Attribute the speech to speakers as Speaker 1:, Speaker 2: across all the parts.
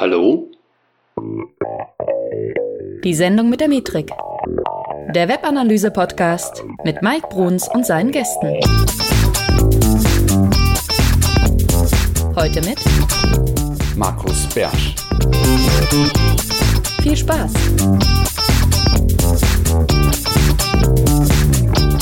Speaker 1: Hallo?
Speaker 2: Die Sendung mit der Metrik. Der Webanalyse-Podcast mit Mike Bruns und seinen Gästen. Heute mit
Speaker 1: Markus Bersch.
Speaker 2: viel Spaß.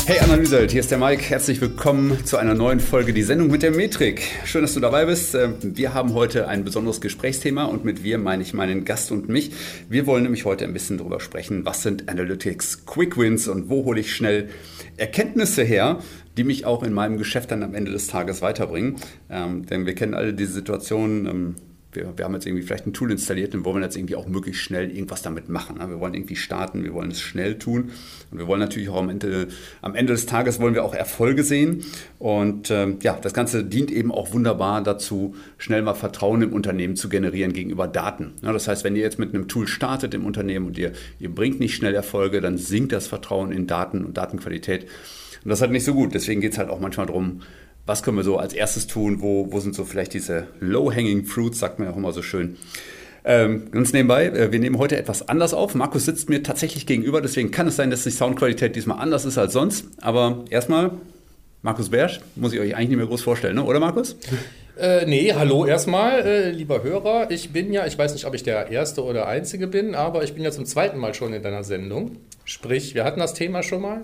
Speaker 1: Hey Analyseheld, hier ist der Mike. Herzlich willkommen zu einer neuen Folge Die Sendung mit der Metrik. Schön, dass du dabei bist. Äh, Wir haben heute ein besonderes Gesprächsthema und mit wir meine ich meinen Gast und mich. Wir wollen nämlich heute ein bisschen darüber sprechen, was sind Analytics Quick Wins und wo hole ich schnell Erkenntnisse her, die mich auch in meinem Geschäft dann am Ende des Tages weiterbringen. Ähm, denn wir kennen alle diese Situation. Ähm, wir, wir, haben jetzt irgendwie vielleicht ein Tool installiert und wollen jetzt irgendwie auch möglichst schnell irgendwas damit machen. Ne? Wir wollen irgendwie starten, wir wollen es schnell tun und wir wollen natürlich auch am Ende, am Ende des Tages wollen wir auch Erfolge sehen. Und ähm, ja, das Ganze dient eben auch wunderbar dazu, schnell mal Vertrauen im Unternehmen zu generieren gegenüber Daten. Ja, das heißt, wenn ihr jetzt mit einem Tool startet im Unternehmen und ihr, ihr bringt nicht schnell Erfolge, dann sinkt das Vertrauen in Daten und Datenqualität. Und das ist halt nicht so gut. Deswegen geht es halt auch manchmal darum, was können wir so als erstes tun, wo, wo sind so vielleicht diese low-hanging fruits, sagt man ja auch immer so schön. Ähm, ganz nebenbei, äh, wir nehmen heute etwas anders auf. Markus sitzt mir tatsächlich gegenüber, deswegen kann es sein, dass die Soundqualität diesmal anders ist als sonst. Aber erstmal, Markus Bersch, muss ich euch eigentlich nicht mehr groß vorstellen, ne? oder Markus?
Speaker 3: Äh, nee, hallo erstmal, äh, lieber Hörer. Ich bin ja, ich weiß nicht, ob ich der Erste oder Einzige bin, aber ich bin ja zum zweiten Mal schon in deiner Sendung. Sprich, wir hatten das Thema schon mal.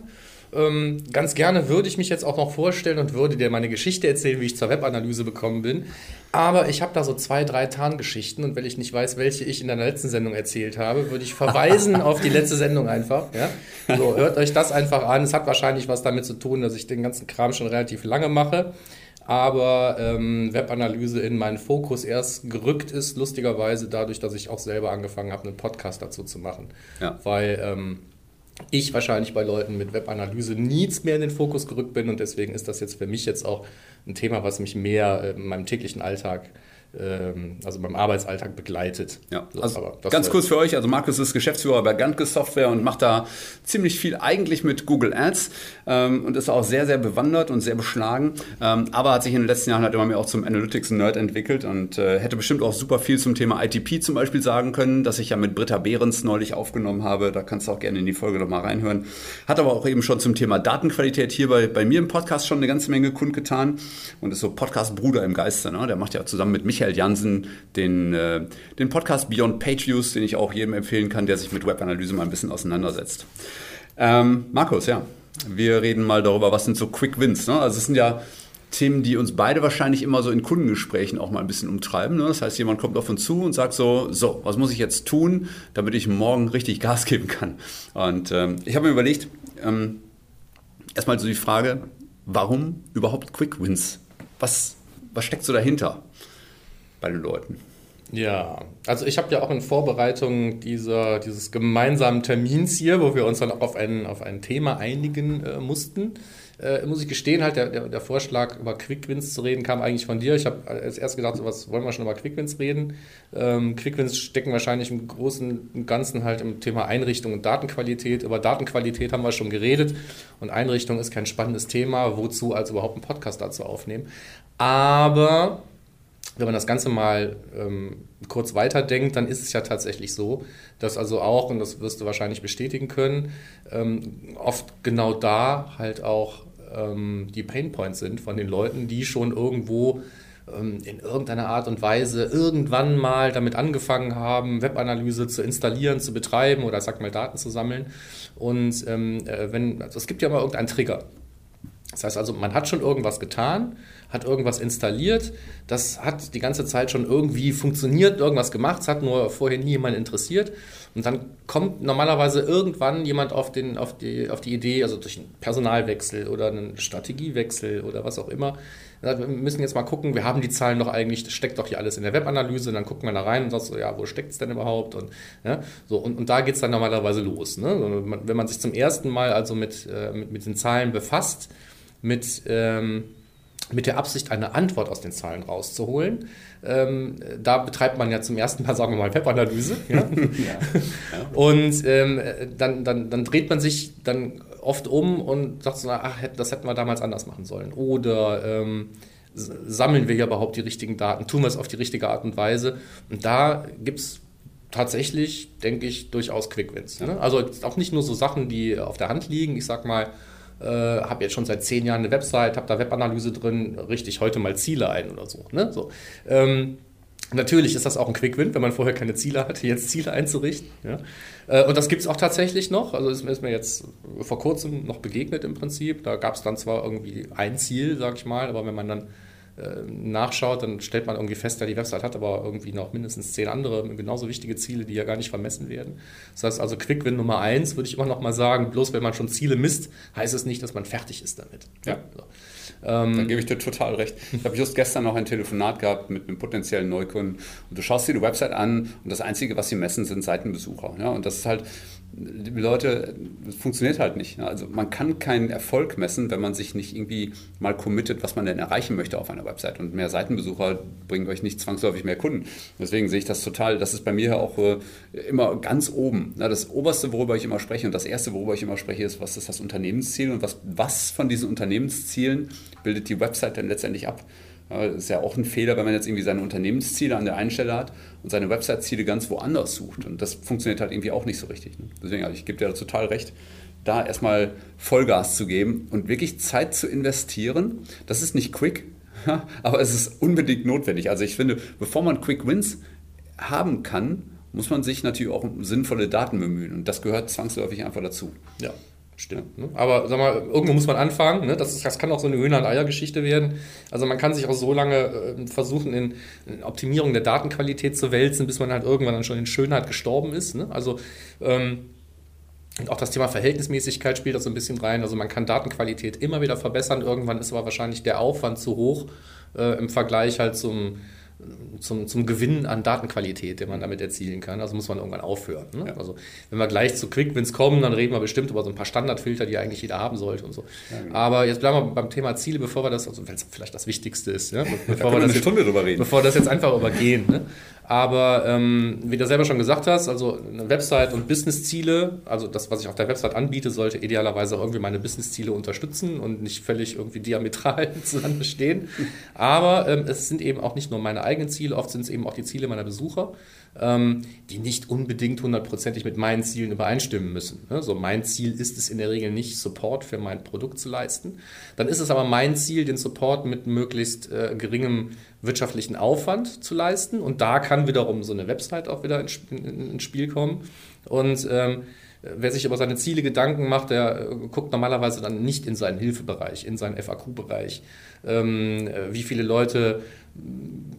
Speaker 3: Ähm, ganz gerne würde ich mich jetzt auch noch vorstellen und würde dir meine Geschichte erzählen, wie ich zur Webanalyse gekommen bin. Aber ich habe da so zwei, drei Tarngeschichten und wenn ich nicht weiß, welche ich in deiner letzten Sendung erzählt habe, würde ich verweisen auf die letzte Sendung einfach. Ja? So, hört euch das einfach an. Es hat wahrscheinlich was damit zu tun, dass ich den ganzen Kram schon relativ lange mache aber ähm, Webanalyse in meinen Fokus erst gerückt ist, lustigerweise dadurch, dass ich auch selber angefangen habe, einen Podcast dazu zu machen. Ja. Weil ähm, ich wahrscheinlich bei Leuten mit Webanalyse nichts mehr in den Fokus gerückt bin und deswegen ist das jetzt für mich jetzt auch ein Thema, was mich mehr in meinem täglichen Alltag also beim Arbeitsalltag begleitet.
Speaker 1: Ja, also ganz kurz für euch, also Markus ist Geschäftsführer bei Gantke Software und macht da ziemlich viel eigentlich mit Google Ads ähm, und ist auch sehr, sehr bewandert und sehr beschlagen, ähm, aber hat sich in den letzten Jahren halt immer mehr auch zum Analytics-Nerd entwickelt und äh, hätte bestimmt auch super viel zum Thema ITP zum Beispiel sagen können, das ich ja mit Britta Behrens neulich aufgenommen habe, da kannst du auch gerne in die Folge nochmal reinhören. Hat aber auch eben schon zum Thema Datenqualität hier bei, bei mir im Podcast schon eine ganze Menge kundgetan und ist so Podcast-Bruder im Geiste, ne? der macht ja zusammen mit Michael Michael Jansen den, äh, den Podcast Beyond Page Views, den ich auch jedem empfehlen kann, der sich mit Webanalyse mal ein bisschen auseinandersetzt. Ähm, Markus, ja, wir reden mal darüber, was sind so Quick Wins. Ne? Also es sind ja Themen, die uns beide wahrscheinlich immer so in Kundengesprächen auch mal ein bisschen umtreiben. Ne? Das heißt, jemand kommt auf uns zu und sagt so, so, was muss ich jetzt tun, damit ich morgen richtig Gas geben kann? Und ähm, ich habe mir überlegt, ähm, erstmal so die Frage, warum überhaupt Quick Wins? Was, was steckt so dahinter? Bei den Leuten.
Speaker 3: Ja, also ich habe ja auch in Vorbereitung dieser, dieses gemeinsamen Termins hier, wo wir uns dann auch auf ein, auf ein Thema einigen äh, mussten, äh, muss ich gestehen, halt der, der, der, Vorschlag, über Quickwins zu reden, kam eigentlich von dir. Ich habe als erst gedacht, so, was wollen wir schon über Quickwins reden? Ähm, Quickwins stecken wahrscheinlich im Großen und Ganzen halt im Thema Einrichtung und Datenqualität. Über Datenqualität haben wir schon geredet und Einrichtung ist kein spannendes Thema. Wozu also überhaupt einen Podcast dazu aufnehmen? Aber wenn man das Ganze mal ähm, kurz weiterdenkt, dann ist es ja tatsächlich so, dass also auch, und das wirst du wahrscheinlich bestätigen können, ähm, oft genau da halt auch ähm, die Painpoints sind von den Leuten, die schon irgendwo ähm, in irgendeiner Art und Weise irgendwann mal damit angefangen haben, Webanalyse zu installieren, zu betreiben oder sag mal Daten zu sammeln. Und ähm, äh, wenn, also es gibt ja mal irgendeinen Trigger. Das heißt also, man hat schon irgendwas getan, hat irgendwas installiert, das hat die ganze Zeit schon irgendwie funktioniert, irgendwas gemacht, es hat nur vorher nie jemand interessiert. Und dann kommt normalerweise irgendwann jemand auf, den, auf, die, auf die Idee, also durch einen Personalwechsel oder einen Strategiewechsel oder was auch immer, wir müssen jetzt mal gucken, wir haben die Zahlen doch eigentlich, das steckt doch hier alles in der Webanalyse, und dann gucken wir da rein und sagst so, ja, wo steckt es denn überhaupt? Und, ja, so, und, und da geht es dann normalerweise los. Ne? Wenn man sich zum ersten Mal also mit, äh, mit, mit den Zahlen befasst, mit, ähm, mit der Absicht, eine Antwort aus den Zahlen rauszuholen. Ähm, da betreibt man ja zum ersten Mal, sagen wir mal, Webanalyse. Ja? ja, ja. Und ähm, dann, dann, dann dreht man sich dann oft um und sagt so, ach, das hätten wir damals anders machen sollen. Oder ähm, sammeln wir ja überhaupt die richtigen Daten, tun wir es auf die richtige Art und Weise. Und da gibt es tatsächlich, denke ich, durchaus Quickwins. Ne? Also auch nicht nur so Sachen, die auf der Hand liegen. Ich sag mal, äh, habe jetzt schon seit zehn Jahren eine Website, habe da Webanalyse drin, richte ich heute mal Ziele ein oder so. Ne? so. Ähm, Natürlich ist das auch ein Quick-Win, wenn man vorher keine Ziele hatte, jetzt Ziele einzurichten. Ja. Äh, und das gibt es auch tatsächlich noch. Also ist mir jetzt vor kurzem noch begegnet im Prinzip. Da gab es dann zwar irgendwie ein Ziel, sag ich mal, aber wenn man dann nachschaut, dann stellt man irgendwie fest, ja, die Website hat aber irgendwie noch mindestens zehn andere genauso wichtige Ziele, die ja gar nicht vermessen werden. Das heißt also, Quick-Win Nummer eins würde ich immer noch mal sagen, bloß wenn man schon Ziele misst, heißt es nicht, dass man fertig ist damit.
Speaker 1: Ja. So. Ähm, Dann gebe ich dir total recht. Ich habe just gestern noch ein Telefonat gehabt mit einem potenziellen Neukunden und du schaust dir die Website an und das Einzige, was sie messen, sind Seitenbesucher. Ja? Und das ist halt, die Leute, das funktioniert halt nicht. Also man kann keinen Erfolg messen, wenn man sich nicht irgendwie mal committet, was man denn erreichen möchte auf einer Website. Und mehr Seitenbesucher bringen euch nicht zwangsläufig mehr Kunden. Deswegen sehe ich das total, das ist bei mir auch äh, immer ganz oben. Das Oberste, worüber ich immer spreche und das Erste, worüber ich immer spreche, ist, was ist das Unternehmensziel und was, was von diesen Unternehmenszielen bildet die Website dann letztendlich ab. Das ist ja auch ein Fehler, wenn man jetzt irgendwie seine Unternehmensziele an der einen Stelle hat und seine Website-Ziele ganz woanders sucht. Und das funktioniert halt irgendwie auch nicht so richtig. Ne? Deswegen, also ich gebe dir da total recht, da erstmal Vollgas zu geben und wirklich Zeit zu investieren. Das ist nicht quick, aber es ist unbedingt notwendig. Also ich finde, bevor man Quick Wins haben kann, muss man sich natürlich auch um sinnvolle Daten bemühen. Und das gehört zwangsläufig einfach dazu.
Speaker 3: Ja. Stimmt. Ne? Aber sag mal, irgendwo muss man anfangen. Ne? Das, ist, das kann auch so eine Hühner- und Eier-Geschichte werden. Also man kann sich auch so lange äh, versuchen, in, in, Optimierung der Datenqualität zu wälzen, bis man halt irgendwann dann schon in Schönheit gestorben ist. Ne? Also ähm, auch das Thema Verhältnismäßigkeit spielt da so ein bisschen rein. Also man kann Datenqualität immer wieder verbessern. Irgendwann ist aber wahrscheinlich der Aufwand zu hoch äh, im Vergleich halt zum zum, zum Gewinn an Datenqualität, den man damit erzielen kann. Also muss man irgendwann aufhören. Ne? Ja. Also wenn wir gleich zu Quickwins kommen, dann reden wir bestimmt über so ein paar Standardfilter, die eigentlich jeder haben sollte und so. Ja, genau. Aber jetzt bleiben wir beim Thema Ziele, bevor wir das, also wenn es vielleicht das Wichtigste ist, ja? bevor,
Speaker 1: wir
Speaker 3: das
Speaker 1: eine Stunde drüber reden.
Speaker 3: bevor das jetzt einfach übergehen. Ne? Aber ähm, wie du selber schon gesagt hast, also eine Website und Businessziele, also das, was ich auf der Website anbiete, sollte idealerweise irgendwie meine Businessziele unterstützen und nicht völlig irgendwie diametral zusammen stehen. Aber ähm, es sind eben auch nicht nur meine eigenen Ziele, oft sind es eben auch die Ziele meiner Besucher die nicht unbedingt hundertprozentig mit meinen Zielen übereinstimmen müssen. Ne? So mein Ziel ist es in der Regel nicht, Support für mein Produkt zu leisten. Dann ist es aber mein Ziel, den Support mit möglichst äh, geringem wirtschaftlichen Aufwand zu leisten. Und da kann wiederum so eine Website auch wieder ins, ins Spiel kommen. Und ähm, wer sich über seine Ziele Gedanken macht, der äh, guckt normalerweise dann nicht in seinen Hilfebereich, in seinen FAQ-Bereich. Ähm, äh, wie viele Leute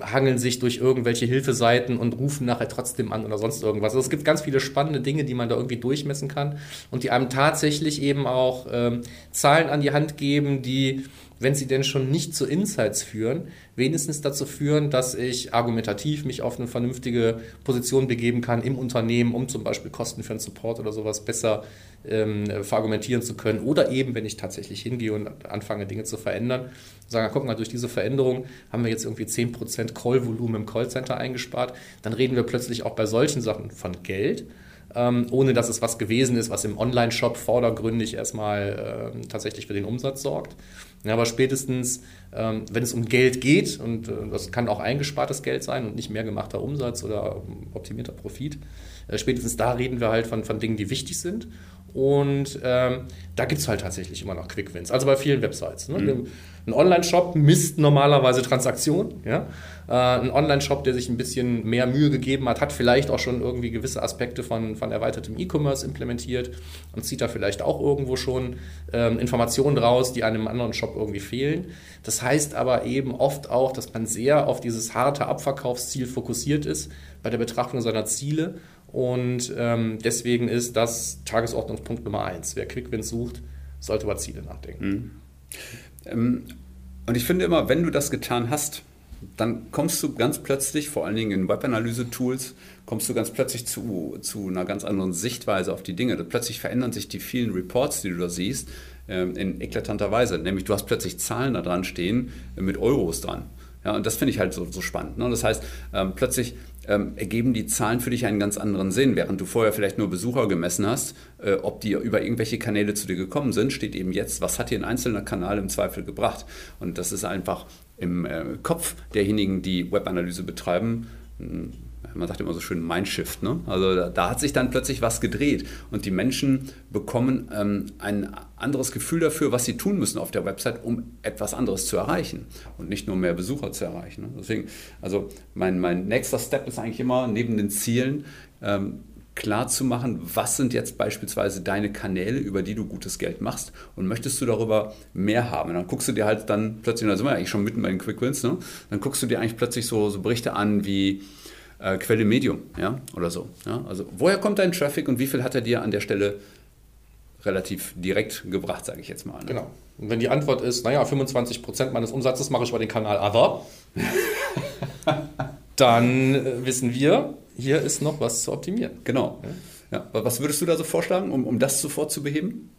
Speaker 3: hangeln sich durch irgendwelche Hilfeseiten und rufen nachher trotzdem an oder sonst irgendwas. Also es gibt ganz viele spannende Dinge, die man da irgendwie durchmessen kann und die einem tatsächlich eben auch ähm, Zahlen an die Hand geben, die, wenn sie denn schon nicht zu Insights führen, wenigstens dazu führen, dass ich argumentativ mich auf eine vernünftige Position begeben kann im Unternehmen, um zum Beispiel Kosten für einen Support oder sowas besser ähm, verargumentieren zu können. Oder eben, wenn ich tatsächlich hingehe und anfange, Dinge zu verändern, sagen, guck mal, durch diese Veränderung haben wir jetzt irgendwie 10% Call-Volumen im Callcenter eingespart. Dann reden wir plötzlich auch bei solchen Sachen von Geld. Ähm, ohne dass es was gewesen ist, was im Online-Shop vordergründig erstmal ähm, tatsächlich für den Umsatz sorgt. Ja, aber spätestens, ähm, wenn es um Geld geht, und äh, das kann auch eingespartes Geld sein und nicht mehr gemachter Umsatz oder optimierter Profit, äh, spätestens da reden wir halt von, von Dingen, die wichtig sind. Und ähm, da gibt es halt tatsächlich immer noch Quick-Wins. Also bei vielen Websites. Ne? Mhm. Ein Online-Shop misst normalerweise Transaktionen. Ja? Äh, ein Online-Shop, der sich ein bisschen mehr Mühe gegeben hat, hat vielleicht auch schon irgendwie gewisse Aspekte von, von erweitertem E-Commerce implementiert und zieht da vielleicht auch irgendwo schon ähm, Informationen raus, die einem anderen Shop irgendwie fehlen. Das heißt aber eben oft auch, dass man sehr auf dieses harte Abverkaufsziel fokussiert ist bei der Betrachtung seiner Ziele und ähm, deswegen ist das Tagesordnungspunkt Nummer eins. Wer Quickwins sucht, sollte über Ziele nachdenken. Mhm.
Speaker 1: Ähm, und ich finde immer, wenn du das getan hast, dann kommst du ganz plötzlich, vor allen Dingen in Webanalyse-Tools, kommst du ganz plötzlich zu, zu einer ganz anderen Sichtweise auf die Dinge. Plötzlich verändern sich die vielen Reports, die du da siehst, ähm, in eklatanter Weise. Nämlich du hast plötzlich Zahlen da dran stehen mit Euros dran. Ja, und das finde ich halt so, so spannend. Ne? Das heißt, ähm, plötzlich ähm, ergeben die Zahlen für dich einen ganz anderen Sinn. Während du vorher vielleicht nur Besucher gemessen hast, äh, ob die über irgendwelche Kanäle zu dir gekommen sind, steht eben jetzt, was hat dir ein einzelner Kanal im Zweifel gebracht. Und das ist einfach im äh, Kopf derjenigen, die Webanalyse betreiben, man sagt immer so schön Mindshift. Ne? Also da, da, hat sich dann plötzlich was gedreht und die Menschen bekommen ähm, ein anderes Gefühl dafür, was sie tun müssen auf der Website, um etwas anderes zu erreichen und nicht nur mehr Besucher zu erreichen. Ne? Deswegen, also mein, mein nächster Step ist eigentlich immer neben den Zielen, ähm, klar zu machen, was sind jetzt beispielsweise deine Kanäle, über die du gutes Geld machst und möchtest du darüber mehr haben. Und dann guckst du dir halt dann plötzlich, da sind wir eigentlich schon mitten bei den Quick Wins, ne? dann guckst du dir eigentlich plötzlich so, so Berichte an wie äh, Quelle Medium ja? oder so. Ja? Also woher kommt dein Traffic und wie viel hat er dir an der Stelle relativ direkt gebracht, sage ich jetzt mal. Ne?
Speaker 3: Genau. Und wenn die Antwort ist, naja, 25% meines Umsatzes mache ich über den Kanal Other, dann äh, wissen wir, hier ist noch was zu optimieren.
Speaker 1: Genau. Ja. Was würdest du da so vorschlagen, um, um das sofort zu beheben?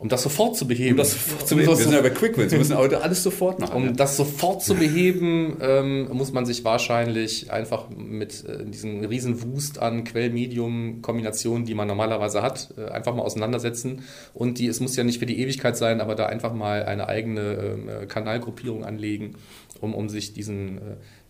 Speaker 3: Um das sofort zu beheben.
Speaker 1: Um das sofort zu beheben. Um wir sind ja bei Quick Wins. Wir müssen heute alles sofort machen.
Speaker 3: Um ja. das sofort zu beheben, ähm, muss man sich wahrscheinlich einfach mit äh, diesem riesen Wust an Quell-Medium-Kombinationen, die man normalerweise hat, äh, einfach mal auseinandersetzen. Und die, es muss ja nicht für die Ewigkeit sein, aber da einfach mal eine eigene äh, Kanalgruppierung anlegen, um, um sich diesen, äh,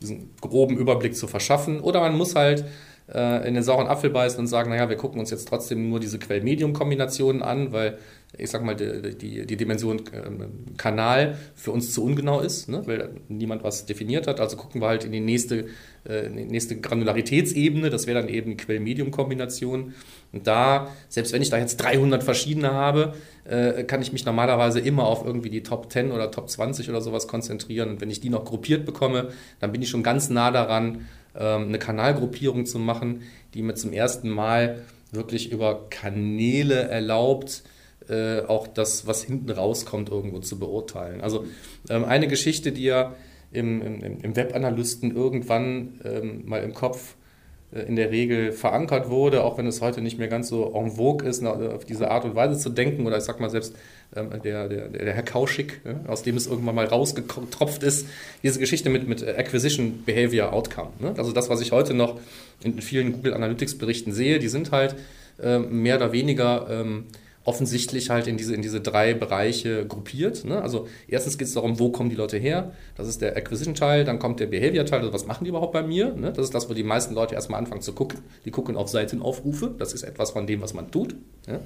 Speaker 3: diesen groben Überblick zu verschaffen. Oder man muss halt äh, in den sauren Apfel beißen und sagen, naja, wir gucken uns jetzt trotzdem nur diese Quell-Medium-Kombinationen an, weil ich sag mal, die, die, die Dimension ähm, Kanal für uns zu ungenau ist, ne? weil niemand was definiert hat. Also gucken wir halt in die nächste, äh, in die nächste Granularitätsebene, das wäre dann eben Quell-Medium-Kombination. Und da, selbst wenn ich da jetzt 300 verschiedene habe, äh, kann ich mich normalerweise immer auf irgendwie die Top 10 oder Top 20 oder sowas konzentrieren. Und wenn ich die noch gruppiert bekomme, dann bin ich schon ganz nah daran, ähm, eine Kanalgruppierung zu machen, die mir zum ersten Mal wirklich über Kanäle erlaubt, äh, auch das, was hinten rauskommt, irgendwo zu beurteilen. Also ähm, eine Geschichte, die ja im, im, im Webanalysten irgendwann ähm, mal im Kopf äh, in der Regel verankert wurde, auch wenn es heute nicht mehr ganz so en vogue ist, auf diese Art und Weise zu denken. Oder ich sag mal selbst ähm, der, der, der Herr Kauschig, aus dem es irgendwann mal rausgetropft ist, diese Geschichte mit, mit Acquisition Behavior Outcome. Ne? Also das, was ich heute noch in vielen Google Analytics Berichten sehe, die sind halt ähm, mehr oder weniger ähm, offensichtlich halt in diese, in diese drei Bereiche gruppiert. Ne? Also erstens geht es darum, wo kommen die Leute her? Das ist der Acquisition-Teil, dann kommt der Behavior-Teil, also was machen die überhaupt bei mir? Ne? Das ist das, wo die meisten Leute erstmal anfangen zu gucken. Die gucken auf Seitenaufrufe, das ist etwas von dem, was man tut. Ja?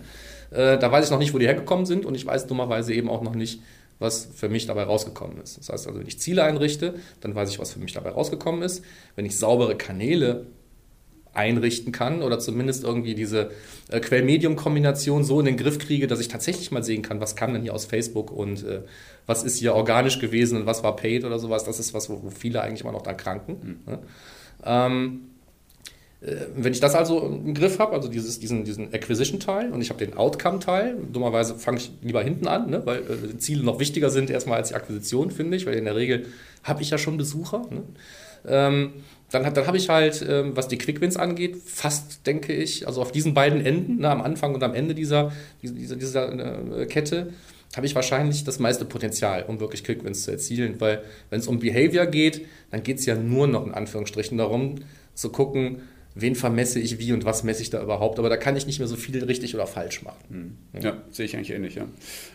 Speaker 3: Äh, da weiß ich noch nicht, wo die hergekommen sind und ich weiß dummerweise eben auch noch nicht, was für mich dabei rausgekommen ist. Das heißt also, wenn ich Ziele einrichte, dann weiß ich, was für mich dabei rausgekommen ist. Wenn ich saubere Kanäle einrichten kann oder zumindest irgendwie diese äh, Quell-Medium-Kombination so in den Griff kriege, dass ich tatsächlich mal sehen kann, was kam denn hier aus Facebook und äh, was ist hier organisch gewesen und was war paid oder sowas. Das ist was, wo, wo viele eigentlich immer noch da kranken. Mhm. Ne? Ähm, äh, wenn ich das also im Griff habe, also dieses, diesen, diesen Acquisition-Teil und ich habe den Outcome-Teil, dummerweise fange ich lieber hinten an, ne, weil äh, Ziele noch wichtiger sind erstmal als die Akquisition, finde ich, weil in der Regel habe ich ja schon Besucher. Ne? Ähm, dann, dann habe ich halt, ähm, was die Quickwins angeht, fast, denke ich, also auf diesen beiden Enden, ne, am Anfang und am Ende dieser, dieser, dieser äh, Kette, habe ich wahrscheinlich das meiste Potenzial, um wirklich Quickwins zu erzielen. Weil wenn es um Behavior geht, dann geht es ja nur noch in Anführungsstrichen darum, zu gucken, wen vermesse ich wie und was messe ich da überhaupt. Aber da kann ich nicht mehr so viel richtig oder falsch machen.
Speaker 1: Hm. Ja, ja sehe ich eigentlich ähnlich. Ja.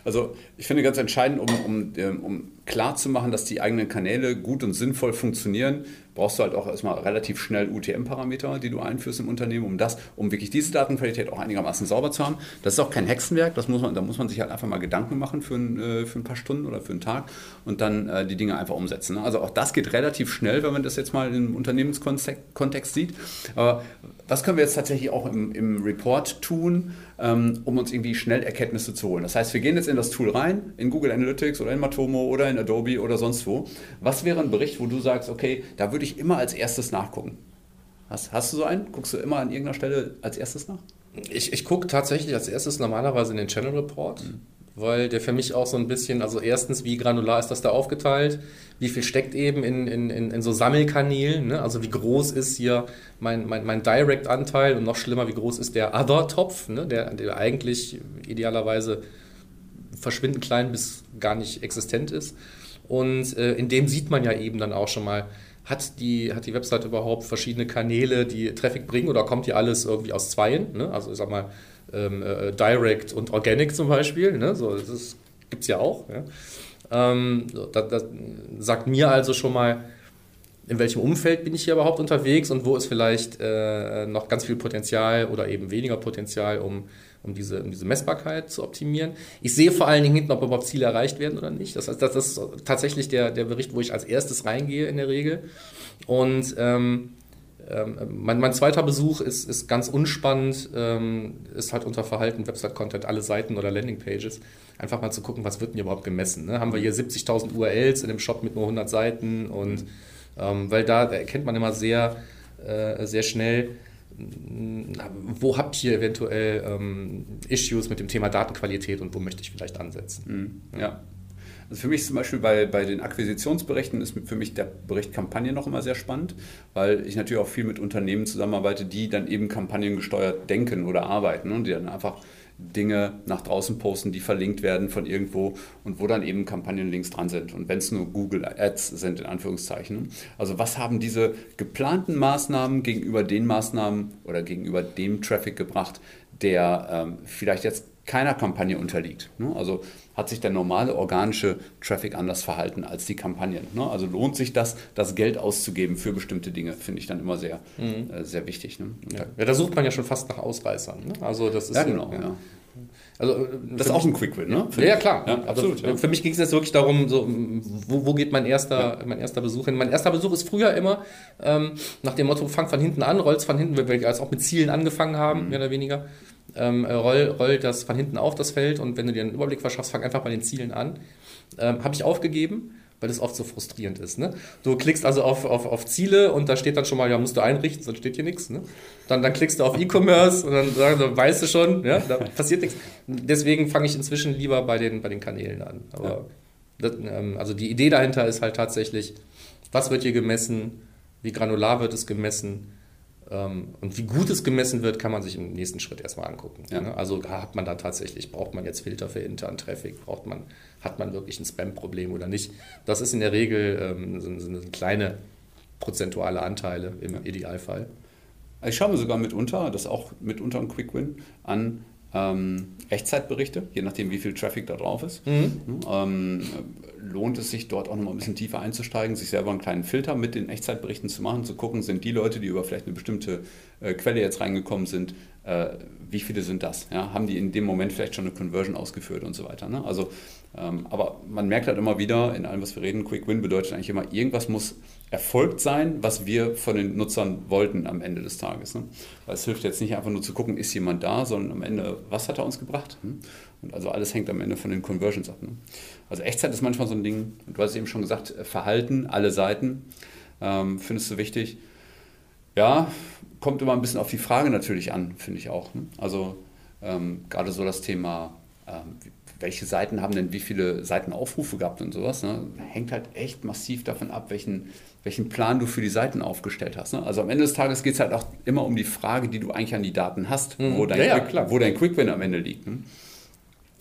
Speaker 1: Also ich finde ganz entscheidend, um, um, ähm, um klar zu machen, dass die eigenen Kanäle gut und sinnvoll funktionieren, brauchst du halt auch erstmal relativ schnell UTM-Parameter, die du einführst im Unternehmen, um das, um wirklich diese Datenqualität auch einigermaßen sauber zu haben. Das ist auch kein Hexenwerk, das muss man, da muss man sich halt einfach mal Gedanken machen für ein, äh, für ein paar Stunden oder für einen Tag und dann äh, die Dinge einfach umsetzen. Ne? Also auch das geht relativ schnell, wenn man das jetzt mal im Unternehmenskontext sieht. Aber was können wir jetzt tatsächlich auch im, im Report tun, ähm, um uns irgendwie schnell Erkenntnisse zu holen? Das heißt, wir gehen jetzt in das Tool rein, in Google Analytics oder in Matomo oder in Adobe oder sonst wo. Was wäre ein Bericht, wo du sagst, okay, da würde ich immer als erstes nachgucken? Hast, hast du so einen? Guckst du immer an irgendeiner Stelle als erstes nach?
Speaker 3: Ich, ich gucke tatsächlich als erstes normalerweise in den Channel Report. Mhm weil der für mich auch so ein bisschen, also erstens, wie granular ist das da aufgeteilt, wie viel steckt eben in, in, in, in so Sammelkanälen, ne? also wie groß ist hier mein, mein, mein Direct-Anteil und noch schlimmer, wie groß ist der Other-Topf, ne? der, der eigentlich idealerweise verschwindend klein bis gar nicht existent ist. Und äh, in dem sieht man ja eben dann auch schon mal, hat die, hat die Website überhaupt verschiedene Kanäle, die Traffic bringen oder kommt hier alles irgendwie aus Zweien? Ne? Also ich sag mal, ähm, äh, Direct und Organic zum Beispiel, ne? so, das gibt es ja auch. Ja? Ähm, das, das sagt mir also schon mal, in welchem Umfeld bin ich hier überhaupt unterwegs und wo ist vielleicht äh, noch ganz viel Potenzial oder eben weniger Potenzial, um, um, diese, um diese Messbarkeit zu optimieren. Ich sehe vor allen Dingen hinten, ob überhaupt Ziele erreicht werden oder nicht. Das heißt, das ist tatsächlich der, der Bericht, wo ich als erstes reingehe in der Regel. Und ähm, ähm, mein, mein, zweiter Besuch ist, ist ganz unspannend, ähm, ist halt unter Verhalten, Website-Content, alle Seiten oder Landingpages. Einfach mal zu gucken, was wird denn hier überhaupt gemessen. Ne? Haben wir hier 70.000 URLs in dem Shop mit nur 100 Seiten und ähm, weil da, erkennt man immer sehr, äh, sehr schnell, wo habt ihr eventuell ähm, Issues mit dem Thema Datenqualität und wo möchte ich vielleicht ansetzen.
Speaker 1: Mhm. Ja. Also für mich zum Beispiel bei, bei den Akquisitionsberichten ist für mich der Bericht Kampagne noch immer sehr spannend, weil ich natürlich auch viel mit Unternehmen zusammenarbeite, die dann eben kampagnengesteuert denken oder arbeiten und die dann einfach Dinge nach draußen posten, die verlinkt werden von irgendwo und wo dann eben Kampagnenlinks dran sind. Und wenn es nur Google Ads sind, in Anführungszeichen. Also was haben diese geplanten Maßnahmen gegenüber den Maßnahmen oder gegenüber dem Traffic gebracht, der ähm, vielleicht jetzt keiner Kampagne unterliegt. Ne? Also hat sich der normale organische Traffic anders verhalten als die Kampagnen. Ne? Also lohnt sich das, das Geld auszugeben für bestimmte Dinge, finde ich dann immer sehr, mhm. äh, sehr wichtig. Ne?
Speaker 3: Ja. ja. da sucht man ja schon fast nach Ausreißern. Ne? Also das ist
Speaker 1: ja, genau. Ja. Also, äh, das ist auch ein Quick Win, ne?
Speaker 3: Ja, ja, klar. Ja, absolut. Also, für mich ging es jetzt wirklich darum, so, wo, wo geht mein erster, ja. mein erster Besuch hin? Mein erster Besuch ist früher immer ähm, nach dem Motto, fang von hinten an, rollst von hinten, weil wir als auch mit Zielen angefangen haben, mhm. mehr oder weniger ähm, roll, roll das von hinten auf das Feld und wenn du dir einen Überblick verschaffst, fang einfach bei den Zielen an. Ähm, Habe ich aufgegeben, weil das oft so frustrierend ist. Ne? Du klickst also auf, auf, auf Ziele und da steht dann schon mal, ja, musst du einrichten, sonst steht hier nichts. Ne? Dann, dann klickst du auf E-Commerce und dann dann weißt du schon, ja, da passiert nichts. Deswegen fange ich inzwischen lieber bei den, bei den Kanälen an. Aber ja. das, ähm, also die Idee dahinter ist halt tatsächlich, was wird hier gemessen, wie granular wird es gemessen, und wie gut es gemessen wird, kann man sich im nächsten Schritt erstmal angucken. Ja. Ne? Also hat man da tatsächlich, braucht man jetzt Filter für internen Traffic, braucht man, hat man wirklich ein Spam-Problem oder nicht? Das ist in der Regel ähm, sind, sind kleine prozentuale Anteile im ja. Idealfall.
Speaker 1: Ich schaue mir sogar mitunter, das ist auch mitunter ein Quick Win, an ähm, Echtzeitberichte, je nachdem, wie viel Traffic da drauf ist. Mhm. Ähm, lohnt es sich dort auch noch mal ein bisschen tiefer einzusteigen, sich selber einen kleinen Filter mit den Echtzeitberichten zu machen, zu gucken, sind die Leute, die über vielleicht eine bestimmte äh, Quelle jetzt reingekommen sind, äh, wie viele sind das? Ja? Haben die in dem Moment vielleicht schon eine Conversion ausgeführt und so weiter? Ne? Also, ähm, aber man merkt halt immer wieder, in allem, was wir reden, Quick Win bedeutet eigentlich immer, irgendwas muss erfolgt sein, was wir von den Nutzern wollten am Ende des Tages. Ne? Weil es hilft jetzt nicht einfach nur zu gucken, ist jemand da, sondern am Ende, was hat er uns gebracht? Hm? Und also alles hängt am Ende von den Conversions ab. Ne? Also Echtzeit ist manchmal so ein Ding, du hast eben schon gesagt, Verhalten, alle Seiten, ähm, findest du wichtig. Ja, kommt immer ein bisschen auf die Frage natürlich an, finde ich auch. Ne? Also ähm, gerade so das Thema, ähm, welche Seiten haben denn wie viele Seitenaufrufe gehabt und sowas, ne? hängt halt echt massiv davon ab, welchen, welchen Plan du für die Seiten aufgestellt hast. Ne? Also am Ende des Tages geht es halt auch immer um die Frage, die du eigentlich an die Daten hast, mhm. wo, dein ja, ja, wo dein Quick-Win am Ende liegt. Ne?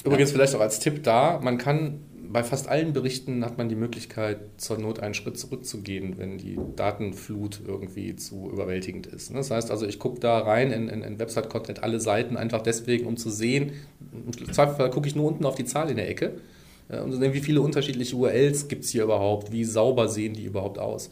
Speaker 3: Übrigens vielleicht auch als Tipp da, man kann bei fast allen Berichten hat man die Möglichkeit, zur Not einen Schritt zurückzugehen, wenn die Datenflut irgendwie zu überwältigend ist. Das heißt also, ich gucke da rein in, in, in Website-Content alle Seiten einfach deswegen, um zu sehen, im Zweifelsfall gucke ich nur unten auf die Zahl in der Ecke und sehen, wie viele unterschiedliche URLs gibt es hier überhaupt, wie sauber sehen die überhaupt aus.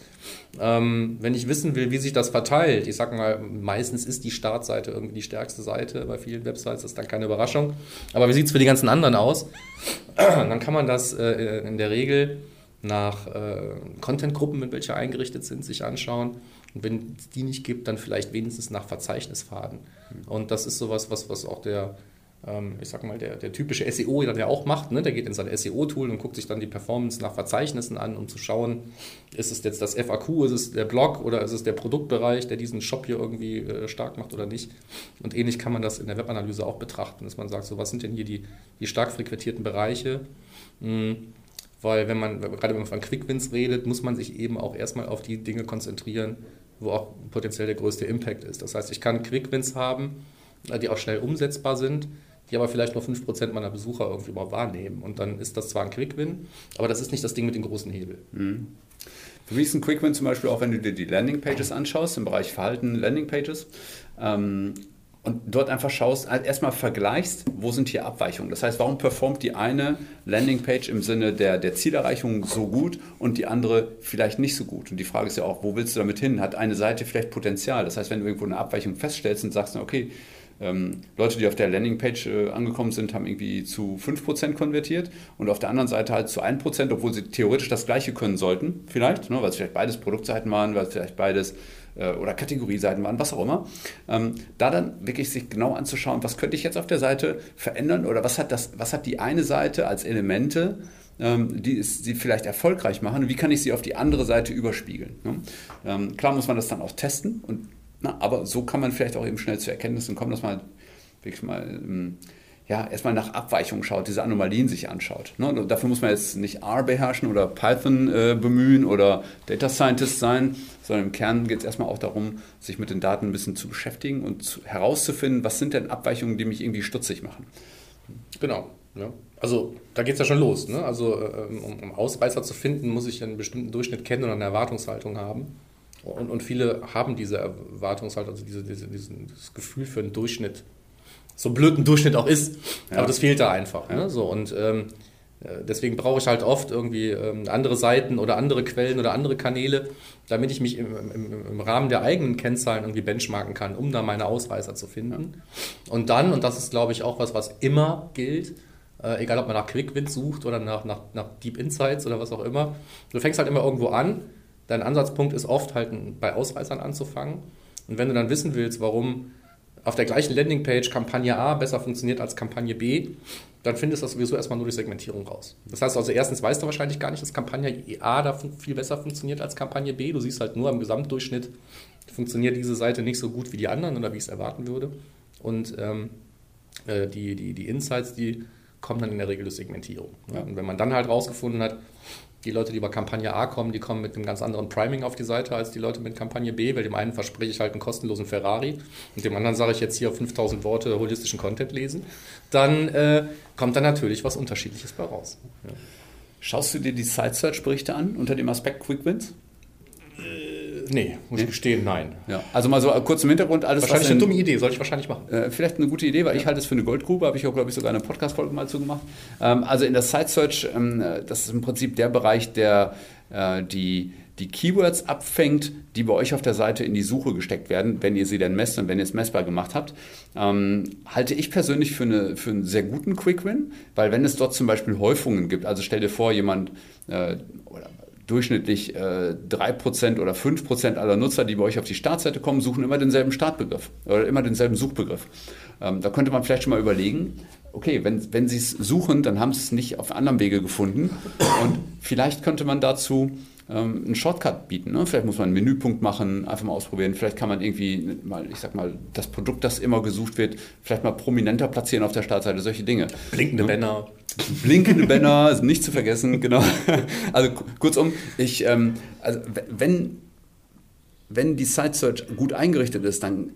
Speaker 3: Ähm, wenn ich wissen will, wie sich das verteilt, ich sage mal, meistens ist die Startseite irgendwie die stärkste Seite bei vielen Websites, das ist dann keine Überraschung. Aber wie sieht es für die ganzen anderen aus? dann kann man das äh, in der Regel nach äh, Contentgruppen, mit welche eingerichtet sind, sich anschauen. Und wenn es die nicht gibt, dann vielleicht wenigstens nach Verzeichnisfaden. Und das ist sowas, was, was auch der ich sag mal, der, der typische SEO ja auch macht, ne? der geht in sein SEO-Tool und guckt sich dann die Performance nach Verzeichnissen an, um zu schauen, ist es jetzt das FAQ, ist es der Blog oder ist es der Produktbereich, der diesen Shop hier irgendwie äh, stark macht oder nicht. Und ähnlich kann man das in der Webanalyse auch betrachten, dass man sagt, so was sind denn hier die, die stark frequentierten Bereiche? Mhm. Weil wenn man, gerade wenn man von Quick-Wins redet, muss man sich eben auch erstmal auf die Dinge konzentrieren, wo auch potenziell der größte Impact ist. Das heißt, ich kann Quick-Wins haben, die auch schnell umsetzbar sind, die aber vielleicht nur 5% meiner Besucher irgendwie mal wahrnehmen. Und dann ist das zwar ein Quick-Win, aber das ist nicht das Ding mit dem großen Hebel. Mhm.
Speaker 1: Für mich ist ein Quick-Win zum Beispiel auch, wenn du dir die Landing-Pages anschaust, im Bereich Verhalten Landing-Pages. Ähm, und dort einfach schaust, halt erstmal vergleichst, wo sind hier Abweichungen. Das heißt, warum performt die eine Landingpage im Sinne der, der Zielerreichung so gut und die andere vielleicht nicht so gut? Und die Frage ist ja auch, wo willst du damit hin? Hat eine Seite vielleicht Potenzial? Das heißt, wenn du irgendwo eine Abweichung feststellst und sagst, okay, ähm, Leute, die auf der Landingpage äh, angekommen sind, haben irgendwie zu 5% konvertiert und auf der anderen Seite halt zu 1%, obwohl sie theoretisch das gleiche können sollten, vielleicht, ne, weil es vielleicht beides Produktseiten waren, weil es vielleicht beides äh, oder Kategorieseiten waren, was auch immer. Ähm, da dann wirklich sich genau anzuschauen, was könnte ich jetzt auf der Seite verändern oder was hat, das, was hat die eine Seite als Elemente, ähm, die sie vielleicht erfolgreich machen wie kann ich sie auf die andere Seite überspiegeln. Ne? Ähm, klar muss man das dann auch testen, und, na, aber so kann man vielleicht auch eben schnell zu Erkenntnissen kommen, dass man wirklich mal ähm, ja, erstmal nach Abweichungen schaut, diese Anomalien sich anschaut. Ne? Dafür muss man jetzt nicht R beherrschen oder Python äh, bemühen oder Data Scientist sein, sondern im Kern geht es erstmal auch darum, sich mit den Daten ein bisschen zu beschäftigen und zu, herauszufinden, was sind denn Abweichungen, die mich irgendwie stutzig machen.
Speaker 3: Genau. Ja. Also da geht es ja schon los. Ne? Also ähm, um, um Ausreißer zu finden, muss ich einen bestimmten Durchschnitt kennen und eine Erwartungshaltung haben. Und, und viele haben diese Erwartungshaltung, also diese, diese, dieses Gefühl für einen Durchschnitt so blöd ein Durchschnitt auch ist. Ja. Aber das fehlt da einfach. Ne? Ja. Ne? So, und ähm, äh, deswegen brauche ich halt oft irgendwie ähm, andere Seiten oder andere Quellen oder andere Kanäle, damit ich mich im, im, im, Rahmen der eigenen Kennzahlen irgendwie benchmarken kann, um da meine Ausreißer zu finden. Ja. Und dann, und das ist glaube ich auch was, was immer gilt, äh, egal ob man nach Quick sucht oder nach, nach, nach Deep Insights oder was auch immer, du fängst halt immer irgendwo an. Dein Ansatzpunkt ist oft halt bei Ausreißern anzufangen. Und wenn du dann wissen willst, warum auf der gleichen Landingpage Kampagne A besser funktioniert als Kampagne B, dann findest du das sowieso erstmal nur durch Segmentierung raus. Das heißt also, erstens weißt du wahrscheinlich gar nicht, dass Kampagne A da viel besser funktioniert als Kampagne B. Du siehst halt nur im Gesamtdurchschnitt, funktioniert diese Seite nicht so gut wie die anderen oder wie ich es erwarten würde. Und ähm, äh, die, die, die Insights, die kommen dann in der Regel durch Segmentierung. Ja. Und wenn man dann halt rausgefunden hat, die Leute, die über Kampagne A kommen, die kommen mit einem ganz anderen Priming auf die Seite als die Leute mit Kampagne B, weil dem einen verspreche ich halt einen kostenlosen Ferrari und dem anderen sage ich jetzt hier 5000 Worte holistischen Content lesen, dann äh, kommt da natürlich was Unterschiedliches bei raus. Ja.
Speaker 1: Schaust du dir die Site Search Berichte an unter dem Aspekt Quick Wins?
Speaker 3: Nee, muss nee? ich gestehen, nein.
Speaker 1: Ja. Also mal so kurz im Hintergrund alles.
Speaker 3: Wahrscheinlich eine dumme Idee, sollte ich wahrscheinlich machen.
Speaker 1: Äh, vielleicht eine gute Idee, weil ja. ich halte es für eine Goldgrube, habe ich auch, glaube ich, sogar eine Podcast-Folge mal zugemacht. Ähm, also in der Site Search, ähm, das ist im Prinzip der Bereich, der äh, die, die Keywords abfängt, die bei euch auf der Seite in die Suche gesteckt werden, wenn ihr sie denn messt und wenn ihr es messbar gemacht habt, ähm, halte ich persönlich für, eine, für einen sehr guten Quick-Win, weil wenn es dort zum Beispiel Häufungen gibt, also stell dir vor, jemand äh, oder durchschnittlich äh, 3% oder 5% aller Nutzer, die bei euch auf die Startseite kommen, suchen immer denselben Startbegriff oder immer denselben Suchbegriff. Ähm, da könnte man vielleicht schon mal überlegen, okay, wenn, wenn Sie es suchen, dann haben Sie es nicht auf anderem Wege gefunden und vielleicht könnte man dazu ähm, einen Shortcut bieten. Ne? Vielleicht muss man einen Menüpunkt machen, einfach mal ausprobieren. Vielleicht kann man irgendwie mal, ich sag mal, das Produkt, das immer gesucht wird, vielleicht mal prominenter platzieren auf der Startseite, solche Dinge.
Speaker 3: Blinkende
Speaker 1: ne?
Speaker 3: Banner.
Speaker 1: Blinkende Banner, nicht zu vergessen, genau. Also kurzum, ich, ähm, also wenn, wenn die Site Search gut eingerichtet ist, dann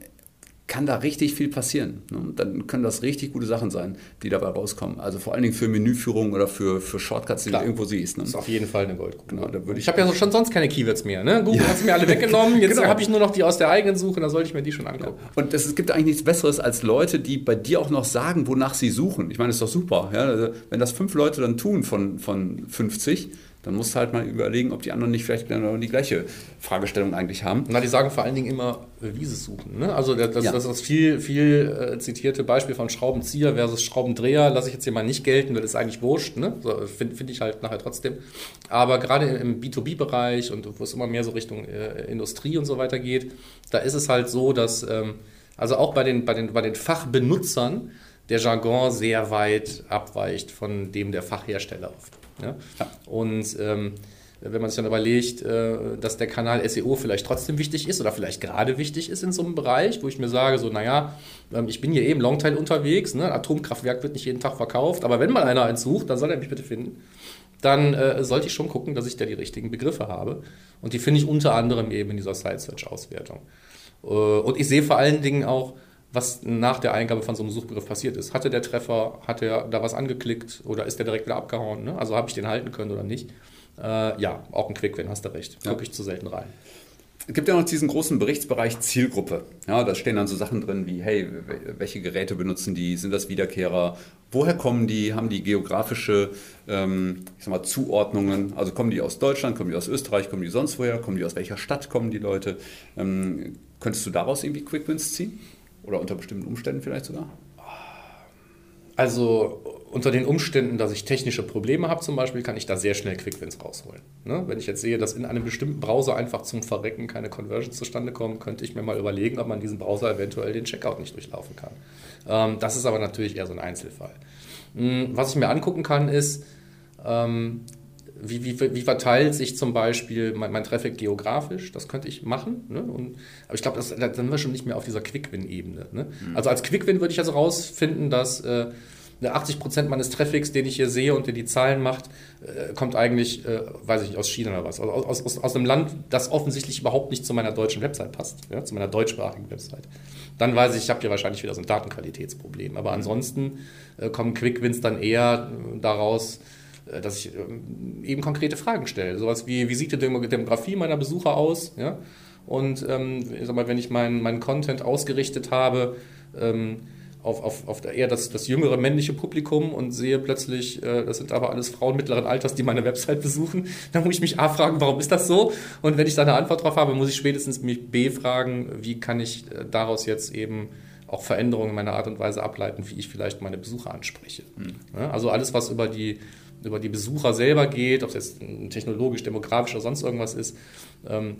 Speaker 1: kann da richtig viel passieren. Ne? Dann können das richtig gute Sachen sein, die dabei rauskommen. Also vor allen Dingen für Menüführung oder für, für Shortcuts, die Klar. du irgendwo siehst.
Speaker 3: Ne? Das ist auf jeden Fall eine Goldgrube. Genau, da würde ich ich habe ja schon sonst keine Keywords mehr. Ne? Google ja. hat es mir alle weggenommen. Jetzt genau. habe ich nur noch die aus der eigenen Suche, da sollte ich mir die schon angucken.
Speaker 1: Ja. Und es gibt eigentlich nichts Besseres als Leute, die bei dir auch noch sagen, wonach sie suchen. Ich meine, das ist doch super. Ja? Also, wenn das fünf Leute dann tun von, von 50, dann musst du halt mal überlegen, ob die anderen nicht vielleicht genau die gleiche Fragestellung eigentlich haben.
Speaker 3: Na, die sagen vor allen Dingen immer, wie sie suchen. Ne? Also das, ja. das, das viel, viel äh, zitierte Beispiel von Schraubenzieher versus Schraubendreher lasse ich jetzt hier mal nicht gelten, weil das ist eigentlich wurscht. Ne? So, Finde find ich halt nachher trotzdem. Aber gerade im B2B-Bereich und wo es immer mehr so Richtung äh, Industrie und so weiter geht, da ist es halt so, dass ähm, also auch bei den, bei den, bei den Fachbenutzern der Jargon sehr weit abweicht von dem der Fachhersteller oft. Ja? Und ähm, wenn man sich dann überlegt, äh, dass der Kanal SEO vielleicht trotzdem wichtig ist oder vielleicht gerade wichtig ist in so einem Bereich, wo ich mir sage, so, naja, ähm, ich bin hier eben Longtail unterwegs, ne? Atomkraftwerk wird nicht jeden Tag verkauft, aber wenn mal einer eins sucht, dann soll er mich bitte finden. Dann äh, sollte ich schon gucken, dass ich da die richtigen Begriffe habe. Und die finde ich unter anderem eben in dieser Site-Search-Auswertung. Äh, und ich sehe vor allen Dingen auch, was nach der Eingabe von so einem Suchbegriff passiert ist. Hatte der Treffer, hat er da was angeklickt oder ist der direkt wieder abgehauen? Ne? Also habe ich den halten können oder nicht? Äh, ja, auch ein Quick-Win, hast du recht. Ja. Gucke ich zu selten rein.
Speaker 1: Es gibt ja noch diesen großen Berichtsbereich Zielgruppe. Ja, da stehen dann so Sachen drin wie, hey, welche Geräte benutzen die? Sind das Wiederkehrer? Woher kommen die? Haben die geografische ähm, ich sag mal, Zuordnungen? Also kommen die aus Deutschland, kommen die aus Österreich, kommen die sonst woher? Kommen die aus welcher Stadt kommen die Leute? Ähm, könntest du daraus irgendwie Quick-Wins ziehen? Oder unter bestimmten Umständen vielleicht sogar?
Speaker 3: Also unter den Umständen, dass ich technische Probleme habe zum Beispiel, kann ich da sehr schnell Quickwins rausholen. Ne? Wenn ich jetzt sehe, dass in einem bestimmten Browser einfach zum Verrecken keine Conversions zustande kommen, könnte ich mir mal überlegen, ob man diesen Browser eventuell den Checkout nicht durchlaufen kann. Ähm, das ist aber natürlich eher so ein Einzelfall. Hm, was ich mir angucken kann, ist, ähm, wie, wie, wie, verteilt sich zum Beispiel mein, mein Traffic geografisch? Das könnte ich machen. Ne? Und, aber ich glaube, da sind wir schon nicht mehr auf dieser Quick-Win-Ebene. Ne? Mhm. Also als Quick-Win würde ich also rausfinden, dass äh, 80 Prozent meines Traffics, den ich hier sehe und der die Zahlen macht, äh, kommt eigentlich, äh, weiß ich nicht, aus China oder was. Also aus, aus, aus einem Land, das offensichtlich überhaupt nicht zu meiner deutschen Website passt, ja? zu meiner deutschsprachigen Website. Dann weiß ich, ich habe hier wahrscheinlich wieder so ein Datenqualitätsproblem. Aber ansonsten äh, kommen Quick-Wins dann eher äh, daraus, dass ich ähm, eben konkrete Fragen stelle. Sowas wie, wie sieht die Demografie meiner Besucher aus? Ja? Und ähm, ich sag mal, wenn ich meinen mein Content ausgerichtet habe, ähm, auf, auf, auf eher das, das jüngere männliche Publikum und sehe plötzlich, äh, das sind aber alles Frauen mittleren Alters, die meine Website besuchen, dann muss ich mich A fragen, warum ist das so? Und wenn ich da eine Antwort drauf habe, muss ich spätestens mich B fragen, wie kann ich äh, daraus jetzt eben auch Veränderungen in meiner Art und Weise ableiten, wie ich vielleicht meine Besucher anspreche. Mhm. Ja, also alles, was über die über die Besucher selber geht, ob es jetzt technologisch, demografisch oder sonst irgendwas ist, ähm,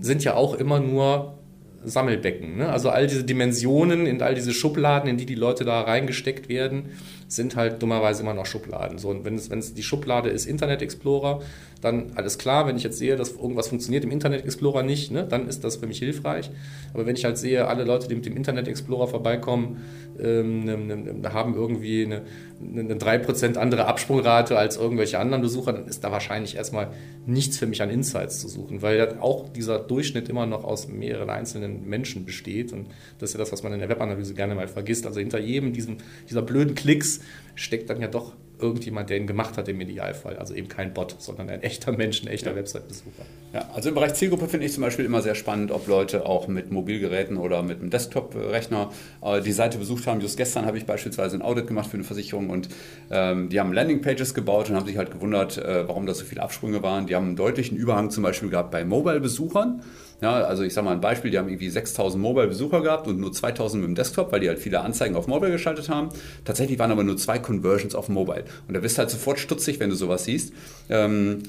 Speaker 3: sind ja auch immer nur Sammelbecken. Ne? Also all diese Dimensionen in all diese Schubladen, in die die Leute da reingesteckt werden, sind halt dummerweise immer noch Schubladen. So, und wenn es, wenn es die Schublade ist Internet Explorer, dann alles klar, wenn ich jetzt sehe, dass irgendwas funktioniert im Internet Explorer nicht, ne, dann ist das für mich hilfreich. Aber wenn ich halt sehe, alle Leute, die mit dem Internet Explorer vorbeikommen, ähm, ne, haben irgendwie eine, eine 3% andere Absprungrate als irgendwelche anderen Besucher, dann ist da wahrscheinlich erstmal nichts für mich an Insights zu suchen, weil auch dieser Durchschnitt immer noch aus mehreren einzelnen Menschen besteht. Und das ist ja das, was man in der Webanalyse gerne mal vergisst. Also hinter jedem diesem, dieser blöden Klicks steckt dann ja doch irgendjemand, der ihn gemacht hat im Idealfall. Also eben kein Bot, sondern ein echter Mensch, ein echter ja. Website-Besucher.
Speaker 1: Ja, also im Bereich Zielgruppe finde ich zum Beispiel immer sehr spannend, ob Leute auch mit Mobilgeräten oder mit einem Desktop-Rechner äh, die Seite besucht haben. Just gestern habe ich beispielsweise ein Audit gemacht für eine Versicherung und ähm, die haben Landingpages gebaut und haben sich halt gewundert, äh, warum da so viele Absprünge waren. Die haben einen deutlichen Überhang zum Beispiel gehabt bei Mobile-Besuchern. Ja, also ich sage mal ein Beispiel, die haben irgendwie 6000 Mobile-Besucher gehabt und nur 2000 mit dem Desktop, weil die halt viele Anzeigen auf Mobile geschaltet haben. Tatsächlich waren aber nur zwei Conversions auf Mobile. Und da bist du halt sofort stutzig, wenn du sowas siehst. Ähm,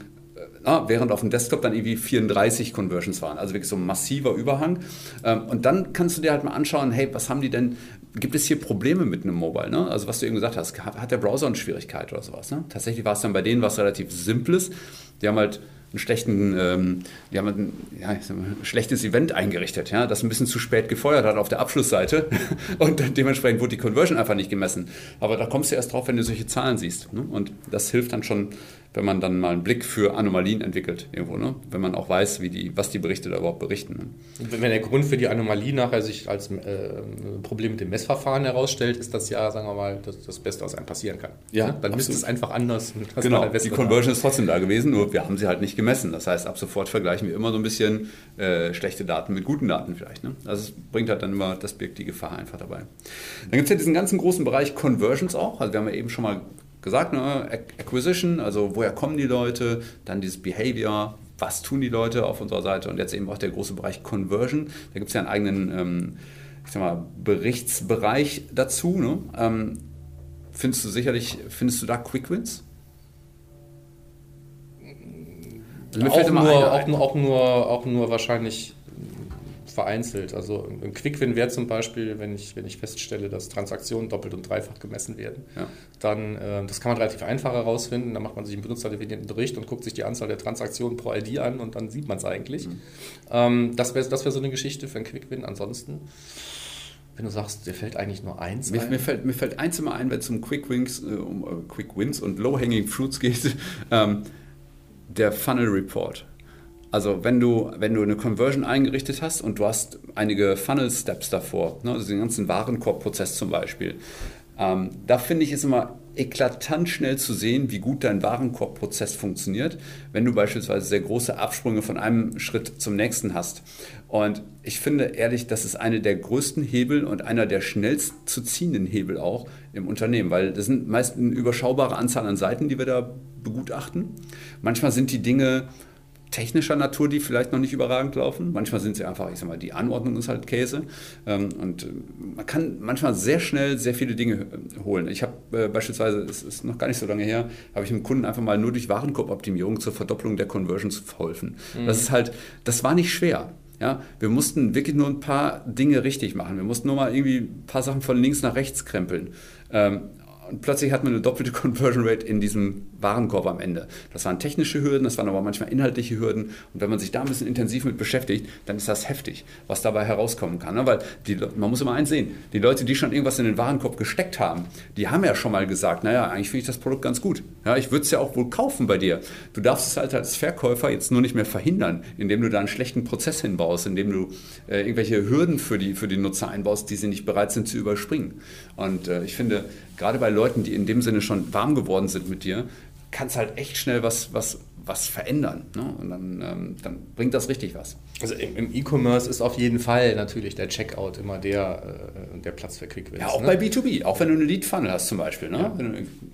Speaker 1: Ah, während auf dem Desktop dann irgendwie 34 Conversions waren. Also wirklich so ein massiver Überhang. Ähm, und dann kannst du dir halt mal anschauen, hey, was haben die denn, gibt es hier Probleme mit einem Mobile? Ne? Also was du eben gesagt hast, hat der Browser eine Schwierigkeit oder sowas? Ne? Tatsächlich war es dann bei denen was relativ Simples. Die haben halt einen schlechten, ähm, die haben ein, ja, ein schlechtes Event eingerichtet, ja, das ein bisschen zu spät gefeuert hat auf der Abschlussseite und dementsprechend wurde die Conversion einfach nicht gemessen. Aber da kommst du erst drauf, wenn du solche Zahlen siehst. Ne? Und das hilft dann schon wenn man dann mal einen Blick für Anomalien entwickelt irgendwo, ne? wenn man auch weiß, wie die, was die Berichte da überhaupt berichten.
Speaker 3: Ne? Wenn der Grund für die Anomalie nachher sich als äh, Problem mit dem Messverfahren herausstellt, ist das ja, sagen wir mal, das, das Beste, was einem passieren kann.
Speaker 1: Ja, ne?
Speaker 3: Dann müsste es einfach anders.
Speaker 1: Genau, halt die Conversion ist trotzdem da gewesen, nur wir haben sie halt nicht gemessen. Das heißt, ab sofort vergleichen wir immer so ein bisschen äh, schlechte Daten mit guten Daten vielleicht. Ne? Also es bringt halt dann immer, das birgt die Gefahr einfach dabei. Dann gibt es ja diesen ganzen großen Bereich Conversions auch. Also wir haben ja eben schon mal gesagt, ne? Acquisition, also woher kommen die Leute, dann dieses Behavior, was tun die Leute auf unserer Seite und jetzt eben auch der große Bereich Conversion. Da gibt es ja einen eigenen ähm, ich sag mal, Berichtsbereich dazu. Ne? Ähm, findest du sicherlich, findest du da Quick Wins?
Speaker 3: Also auch, nur, auch, nur, auch, nur, auch nur wahrscheinlich vereinzelt. Also ein Quick-Win wäre zum Beispiel, wenn ich, wenn ich feststelle, dass Transaktionen doppelt und dreifach gemessen werden. Ja. Dann, äh, das kann man relativ einfach herausfinden. Dann macht man sich einen benutzerdefinierten Bericht und guckt sich die Anzahl der Transaktionen pro ID an und dann sieht man es eigentlich. Mhm. Ähm, das wäre das wär so eine Geschichte für ein Quick-Win. Ansonsten wenn du sagst, dir fällt eigentlich nur eins
Speaker 1: mir, ein? Mir fällt, mir fällt eins immer ein, wenn es um Quick Wins, äh, um äh, Quick Wins und Low Hanging Fruits geht, ähm, der Funnel Report. Also wenn du, wenn du eine Conversion eingerichtet hast und du hast einige Funnel-Steps davor, ne, also den ganzen Warenkorbprozess zum Beispiel, ähm, da finde ich es immer eklatant schnell zu sehen, wie gut dein Warenkorbprozess funktioniert, wenn du beispielsweise sehr große Absprünge von einem Schritt zum nächsten hast. Und ich finde ehrlich, das ist eine der größten Hebel und einer der schnellst zu ziehenden Hebel auch im Unternehmen, weil das sind meist eine überschaubare Anzahl an Seiten, die wir da begutachten. Manchmal sind die Dinge technischer Natur, die vielleicht noch nicht überragend laufen. Manchmal sind sie einfach, ich sag mal, die Anordnung ist halt Käse. Ähm, und äh, man kann manchmal sehr schnell sehr viele Dinge äh, holen. Ich habe äh, beispielsweise, es ist noch gar nicht so lange her, habe ich einem Kunden einfach mal nur durch Warenkorboptimierung zur Verdopplung der Conversions verholfen. Mhm. Das ist halt, das war nicht schwer. Ja, wir mussten wirklich nur ein paar Dinge richtig machen. Wir mussten nur mal irgendwie ein paar Sachen von links nach rechts krempeln. Ähm, und plötzlich hat man eine doppelte Conversion Rate in diesem Warenkorb am Ende. Das waren technische Hürden, das waren aber manchmal inhaltliche Hürden. Und wenn man sich da ein bisschen intensiv mit beschäftigt, dann ist das heftig, was dabei herauskommen kann. Ne? Weil die, man muss immer eins sehen, die Leute, die schon irgendwas in den Warenkorb gesteckt haben, die haben ja schon mal gesagt, naja, eigentlich finde ich das Produkt ganz gut. Ja, ich würde es ja auch wohl kaufen bei dir. Du darfst es halt als Verkäufer jetzt nur nicht mehr verhindern, indem du da einen schlechten Prozess hinbaust, indem du äh, irgendwelche Hürden für die, für die Nutzer einbaust, die sie nicht bereit sind zu überspringen. Und äh, ich finde, gerade bei Leuten, die in dem Sinne schon warm geworden sind mit dir, kannst halt echt schnell was, was, was verändern. Ne? Und dann, ähm, dann bringt das richtig was.
Speaker 3: Also im, E-Commerce ist auf jeden Fall natürlich der Checkout immer der, äh, der Platz für Quick Wins.
Speaker 1: Ja, auch ne? bei B2B, auch wenn du eine Lead-Funnel hast zum Beispiel. Ne? Ja.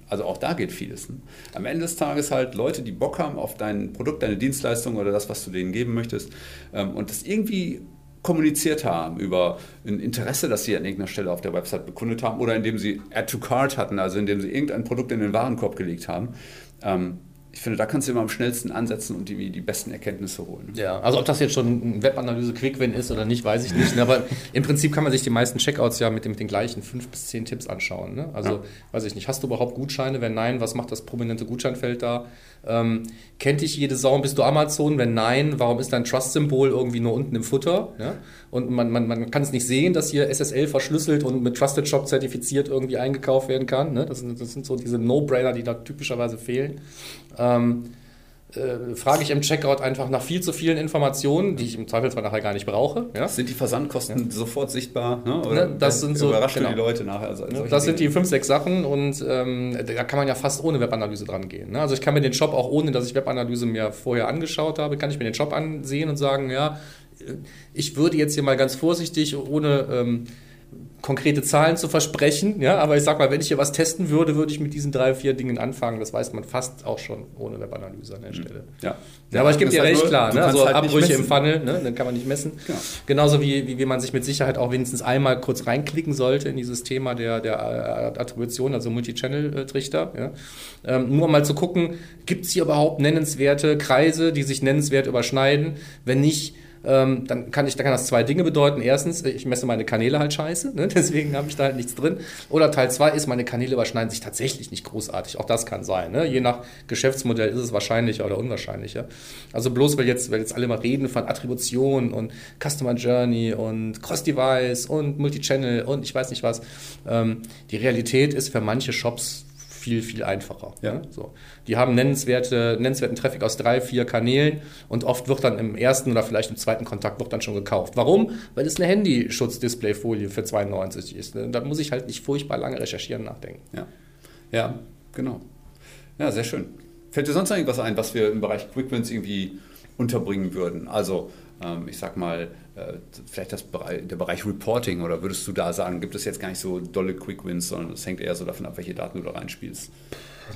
Speaker 1: Also auch da geht vieles. Ne? Am Ende des Tages halt Leute, die Bock haben auf dein Produkt, deine Dienstleistung oder das, was du denen geben möchtest ähm, und das irgendwie kommuniziert haben über ein Interesse, das sie an irgendeiner Stelle auf der Website bekundet haben oder indem sie Add to Cart hatten, also indem sie irgendein Produkt in den Warenkorb gelegt haben. Ähm, ich finde, da kannst du immer am schnellsten ansetzen und die, die besten Erkenntnisse holen.
Speaker 3: Ja, also ob das jetzt schon ein Webanalyse Quick-Win ist oder nicht, weiß ich nicht. Ne? Aber im Prinzip kann man sich die meisten Checkouts ja mit, den, mit den gleichen fünf bis zehn Tipps anschauen. Ne? Also, ja. weiß ich nicht, hast du überhaupt Gutscheine? Wenn nein, was macht das prominente Gutscheinfeld da? Ähm, kennt dich jede Sau bist du Amazon? Wenn nein, warum ist dein Trust-Symbol irgendwie nur unten im Futter? Ja? Und man, man, man kann es nicht sehen, dass hier SSL verschlüsselt und mit Trusted Shop zertifiziert irgendwie eingekauft werden kann. Ne? Das, sind, das sind so diese No-Brainer, die da typischerweise fehlen. Ähm, äh, frage ich im Checkout einfach nach viel zu vielen Informationen, die ich im Zweifelsfall nachher gar nicht brauche.
Speaker 1: Ja? Sind die Versandkosten ja. sofort sichtbar? Ne?
Speaker 3: Oder ne, das sind so,
Speaker 1: überrascht genau. die Leute nachher? Also
Speaker 3: ne, das sind die fünf, sechs Sachen und ähm, da kann man ja fast ohne Webanalyse dran gehen. Ne? Also ich kann mir den Shop auch ohne, dass ich Webanalyse mir vorher angeschaut habe, kann ich mir den Shop ansehen und sagen, ja, ich würde jetzt hier mal ganz vorsichtig, ohne ähm, konkrete Zahlen zu versprechen. Ja, aber ich sag mal, wenn ich hier was testen würde, würde ich mit diesen drei, vier Dingen anfangen. Das weiß man fast auch schon ohne Webanalyse an der mhm. Stelle. Ja, ja aber ich gebe dir halt recht, nur, klar. Ne? Also halt Abbrüche im Funnel, ne? dann kann man nicht messen. Genau. Genauso wie, wie, wie man sich mit Sicherheit auch wenigstens einmal kurz reinklicken sollte in dieses Thema der, der äh, Attribution, also Multi-Channel-Trichter. Ja? Ähm, nur mal zu gucken, gibt es hier überhaupt nennenswerte Kreise, die sich nennenswert überschneiden? Wenn nicht, ähm, dann kann ich, da kann das zwei Dinge bedeuten. Erstens, ich messe meine Kanäle halt scheiße, ne? deswegen habe ich da halt nichts drin. Oder Teil zwei ist, meine Kanäle überschneiden sich tatsächlich nicht großartig. Auch das kann sein. Ne? Je nach Geschäftsmodell ist es wahrscheinlicher oder unwahrscheinlicher. Also bloß, weil jetzt, weil jetzt alle mal reden von Attribution und Customer Journey und Cross-Device und Multichannel und ich weiß nicht was. Ähm, die Realität ist für manche Shops viel, viel einfacher. Ja. So. Die haben nennenswerte, nennenswerten Traffic aus drei, vier Kanälen und oft wird dann im ersten oder vielleicht im zweiten Kontakt wird dann schon gekauft. Warum? Weil es eine Handyschutz-Displayfolie für 92 ist. Da muss ich halt nicht furchtbar lange recherchieren nachdenken.
Speaker 1: Ja, ja genau. Ja, sehr schön. Fällt dir sonst noch irgendwas ein, was wir im Bereich Quickwins irgendwie unterbringen würden? Also, ähm, ich sag mal, vielleicht das Bereich, der Bereich Reporting oder würdest du da sagen, gibt es jetzt gar nicht so dolle Quick Wins, sondern es hängt eher so davon ab, welche Daten du da reinspielst?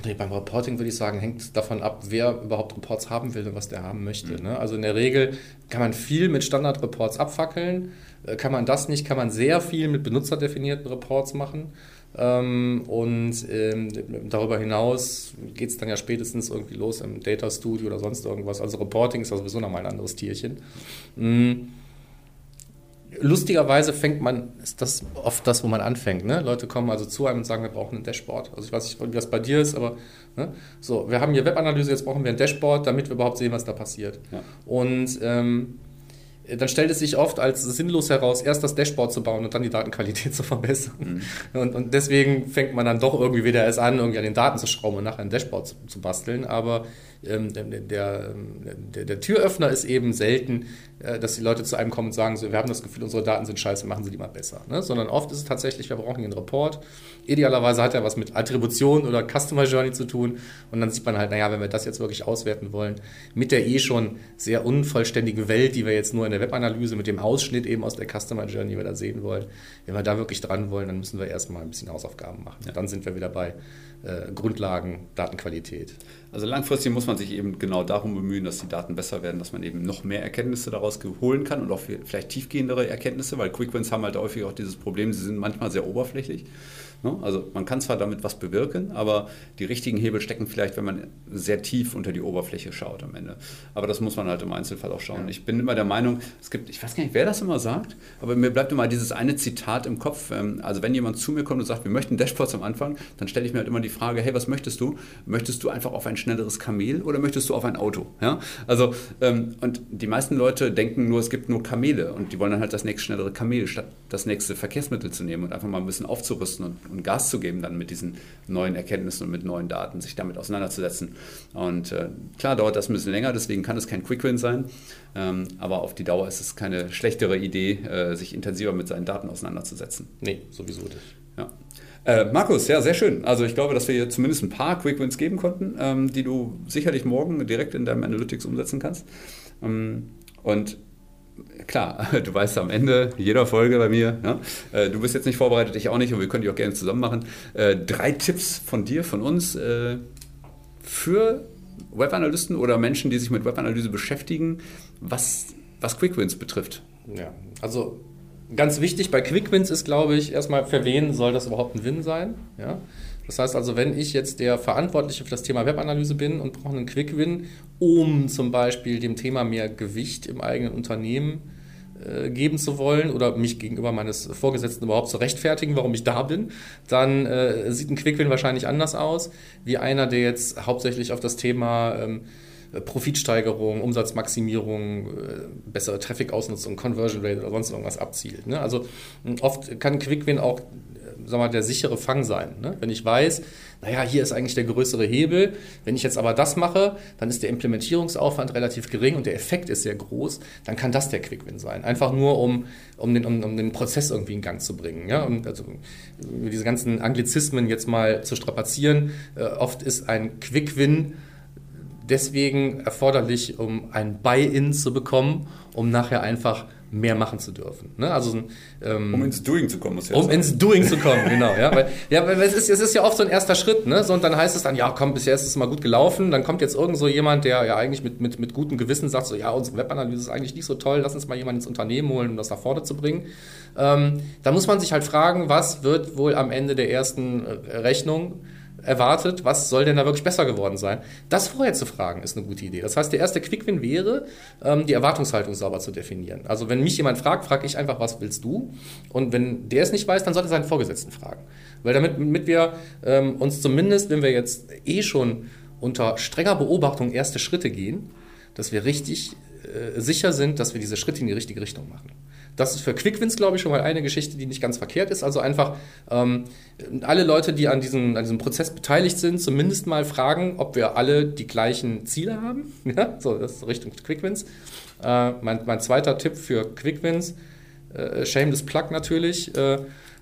Speaker 3: Nee, beim Reporting würde ich sagen, hängt davon ab, wer überhaupt Reports haben will und was der haben möchte. Mhm. Ne? Also in der Regel kann man viel mit Standard-Reports abfackeln. Äh, kann man das nicht, kann man sehr viel mit benutzerdefinierten Reports machen. Ähm, und ähm, darüber hinaus geht es dann ja spätestens irgendwie los im Data Studio oder sonst irgendwas. Also Reporting ist ja sowieso nochmal ein anderes Tierchen. Mhm lustigerweise fängt man, ist das oft das, wo man anfängt. Ne? Leute kommen also zu einem und sagen, wir brauchen ein Dashboard. Also ich weiß nicht, wie das bei dir ist, aber ne? so, wir haben hier Webanalyse, jetzt brauchen wir ein Dashboard, damit wir überhaupt sehen, was da passiert. Ja. Und ähm, dann stellt es sich oft als sinnlos heraus, erst das Dashboard zu bauen und dann die Datenqualität zu verbessern. Mhm. Und, und, deswegen fängt man dann doch irgendwie wieder erst an, irgendwie an den Daten zu schrauben und nachher ein Dashboard zu, zu basteln. Aber ähm, der, der, der, der, Türöffner ist eben selten, äh, dass die Leute zu einem kommen und sagen, so, wir haben das Gefühl, unsere Daten sind scheiße, machen sie die mal besser. Ne? Sondern oft ist es tatsächlich, wir brauchen einen Report. Idealerweise hat er was mit Attribution oder Customer Journey zu tun. Und dann sieht man halt, naja, wenn wir das jetzt wirklich auswerten wollen, mit der eh schon sehr unvollständigen Welt, die wir jetzt nur in der Webanalyse mit dem Ausschnitt eben aus der Customer Journey, die wir da sehen wollen, wenn wir da wirklich dran wollen, dann müssen wir erstmal ein bisschen Hausaufgaben machen. Ja. Dann sind wir wieder bei äh, Grundlagen, Datenqualität.
Speaker 1: Also langfristig muss man sich eben genau darum bemühen, dass die Daten besser werden, dass man eben noch mehr Erkenntnisse daraus holen kann und auch vielleicht tiefgehendere Erkenntnisse, weil Quickwins haben halt häufig auch dieses Problem, sie sind manchmal sehr oberflächlich. Ne? Also man kann zwar damit was bewirken, aber die richtigen Hebel stecken vielleicht, wenn man sehr tief unter die Oberfläche schaut am Ende. Aber das muss man halt im Einzelfall auch schauen. Ich bin immer der Meinung, es gibt, ich weiß gar nicht, wer das immer sagt, aber mir bleibt immer dieses eine Zitat im Kopf. Ähm, also wenn jemand zu mir kommt und sagt, wir möchten Dashboards am Anfang, dann stelle ich mir halt immer die Frage, hey, was möchtest du? Möchtest du einfach auf ein schnelleres Kamel oder möchtest du auf ein Auto? Ja? Also, ähm, und die meisten Leute denken nur, es gibt nur Kamele und die wollen dann halt das nächste schnellere Kamel, statt das nächste Verkehrsmittel zu nehmen und einfach mal ein bisschen aufzurüsten und Gas zu geben, dann mit diesen neuen Erkenntnissen und mit neuen Daten, sich damit auseinanderzusetzen. Und äh, klar dauert das ein bisschen länger, deswegen kann es kein Quick-Win sein. Ähm, aber auf die Dauer ist es keine schlechtere Idee, äh, sich intensiver mit seinen Daten auseinanderzusetzen.
Speaker 3: Nee, sowieso nicht.
Speaker 1: Ja. Äh, Markus, ja, sehr schön. Also ich glaube, dass wir hier zumindest ein paar Quick Wins geben konnten, ähm, die du sicherlich morgen direkt in deinem Analytics umsetzen kannst. Ähm, und klar, du weißt am Ende jeder Folge bei mir, ja, äh, du bist jetzt nicht vorbereitet, ich auch nicht und wir können die auch gerne zusammen machen. Äh, drei Tipps von dir, von uns äh, für Webanalysten oder Menschen, die sich mit Webanalyse beschäftigen, was, was Quickwins betrifft.
Speaker 3: Ja, also ganz wichtig bei Quickwins ist, glaube ich, erstmal, für wen soll das überhaupt ein Win sein? Ja? Das heißt also, wenn ich jetzt der Verantwortliche für das Thema Webanalyse bin und brauche einen Quick-Win, um zum Beispiel dem Thema mehr Gewicht im eigenen Unternehmen äh, geben zu wollen oder mich gegenüber meines Vorgesetzten überhaupt zu rechtfertigen, warum ich da bin, dann äh, sieht ein Quick-Win wahrscheinlich anders aus, wie einer, der jetzt hauptsächlich auf das Thema ähm, Profitsteigerung, Umsatzmaximierung, äh, bessere Traffic-Ausnutzung, Conversion Rate oder sonst irgendwas abzielt. Ne? Also oft kann Quick-Win auch sag mal, der sichere Fang sein. Ne? Wenn ich weiß, naja, hier ist eigentlich der größere Hebel. Wenn ich jetzt aber das mache, dann ist der Implementierungsaufwand relativ gering und der Effekt ist sehr groß, dann kann das der Quick-Win sein. Einfach nur, um, um, den, um, um den Prozess irgendwie in Gang zu bringen. Ja? Und also, diese ganzen Anglizismen jetzt mal zu strapazieren. Äh, oft ist ein Quick-Win deswegen erforderlich, um ein Buy-in zu bekommen, um nachher einfach mehr machen zu dürfen. Ne? Also,
Speaker 1: ähm, um ins Doing zu kommen,
Speaker 3: muss ich Um sagen. ins Doing zu kommen, genau. Ja, weil, ja, weil es, ist, es ist ja oft so ein erster Schritt. Ne? So, und dann heißt es dann, ja, komm, bisher ist es mal gut gelaufen. Dann kommt jetzt irgend so jemand, der ja eigentlich mit, mit, mit gutem Gewissen sagt, so, ja, unsere Webanalyse ist eigentlich nicht so toll, lass uns mal jemanden ins Unternehmen holen, um das nach vorne zu bringen. Ähm, da muss man sich halt fragen, was wird wohl am Ende der ersten Rechnung erwartet, was soll denn da wirklich besser geworden sein? Das vorher zu fragen, ist eine gute Idee. Das heißt, der erste Quick-Win wäre, ähm, die Erwartungshaltung sauber zu definieren. Also wenn mich jemand fragt, frage ich einfach, was willst du? Und wenn der es nicht weiß, dann sollte er seinen Vorgesetzten fragen. Weil damit, damit wir ähm, uns zumindest, wenn wir jetzt eh schon unter strenger Beobachtung erste Schritte gehen, dass wir richtig äh, sicher sind, dass wir diese Schritte in die richtige Richtung machen. Das ist für Quickwins, glaube ich, schon mal eine Geschichte, die nicht ganz verkehrt ist. Also einfach ähm, alle Leute, die an diesem, an diesem Prozess beteiligt sind, zumindest mal fragen, ob wir alle die gleichen Ziele haben. Ja, so, das ist Richtung Quickwins. Äh, mein, mein zweiter Tipp für Quickwins, äh, Shameless Plug natürlich. Äh,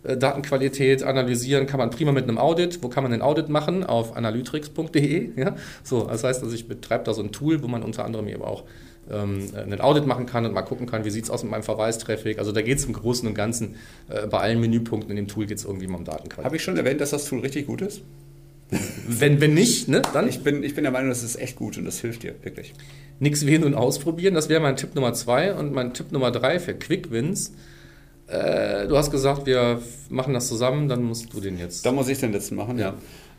Speaker 3: äh, Datenqualität analysieren kann man prima mit einem Audit. Wo kann man den Audit machen? Auf analytrix.de. Ja? So, das heißt, also ich betreibe da so ein Tool, wo man unter anderem eben auch ähm, einen Audit machen kann und mal gucken kann, wie sieht es aus mit meinem Verweistraffic. Also da geht es im Großen und Ganzen, äh, bei allen Menüpunkten in dem Tool geht es irgendwie mal um Datenqualität.
Speaker 1: Habe ich schon erwähnt, dass das Tool richtig gut ist?
Speaker 3: wenn, wenn nicht, ne,
Speaker 1: dann? Ich bin, ich bin der Meinung, das ist echt gut und das hilft dir, wirklich.
Speaker 3: Nichts wählen und ausprobieren, das wäre mein Tipp Nummer zwei. Und mein Tipp Nummer drei für Quick Wins. Äh, du hast gesagt, wir machen das zusammen, dann musst du den jetzt.
Speaker 1: Da muss ich den letzten machen, ja.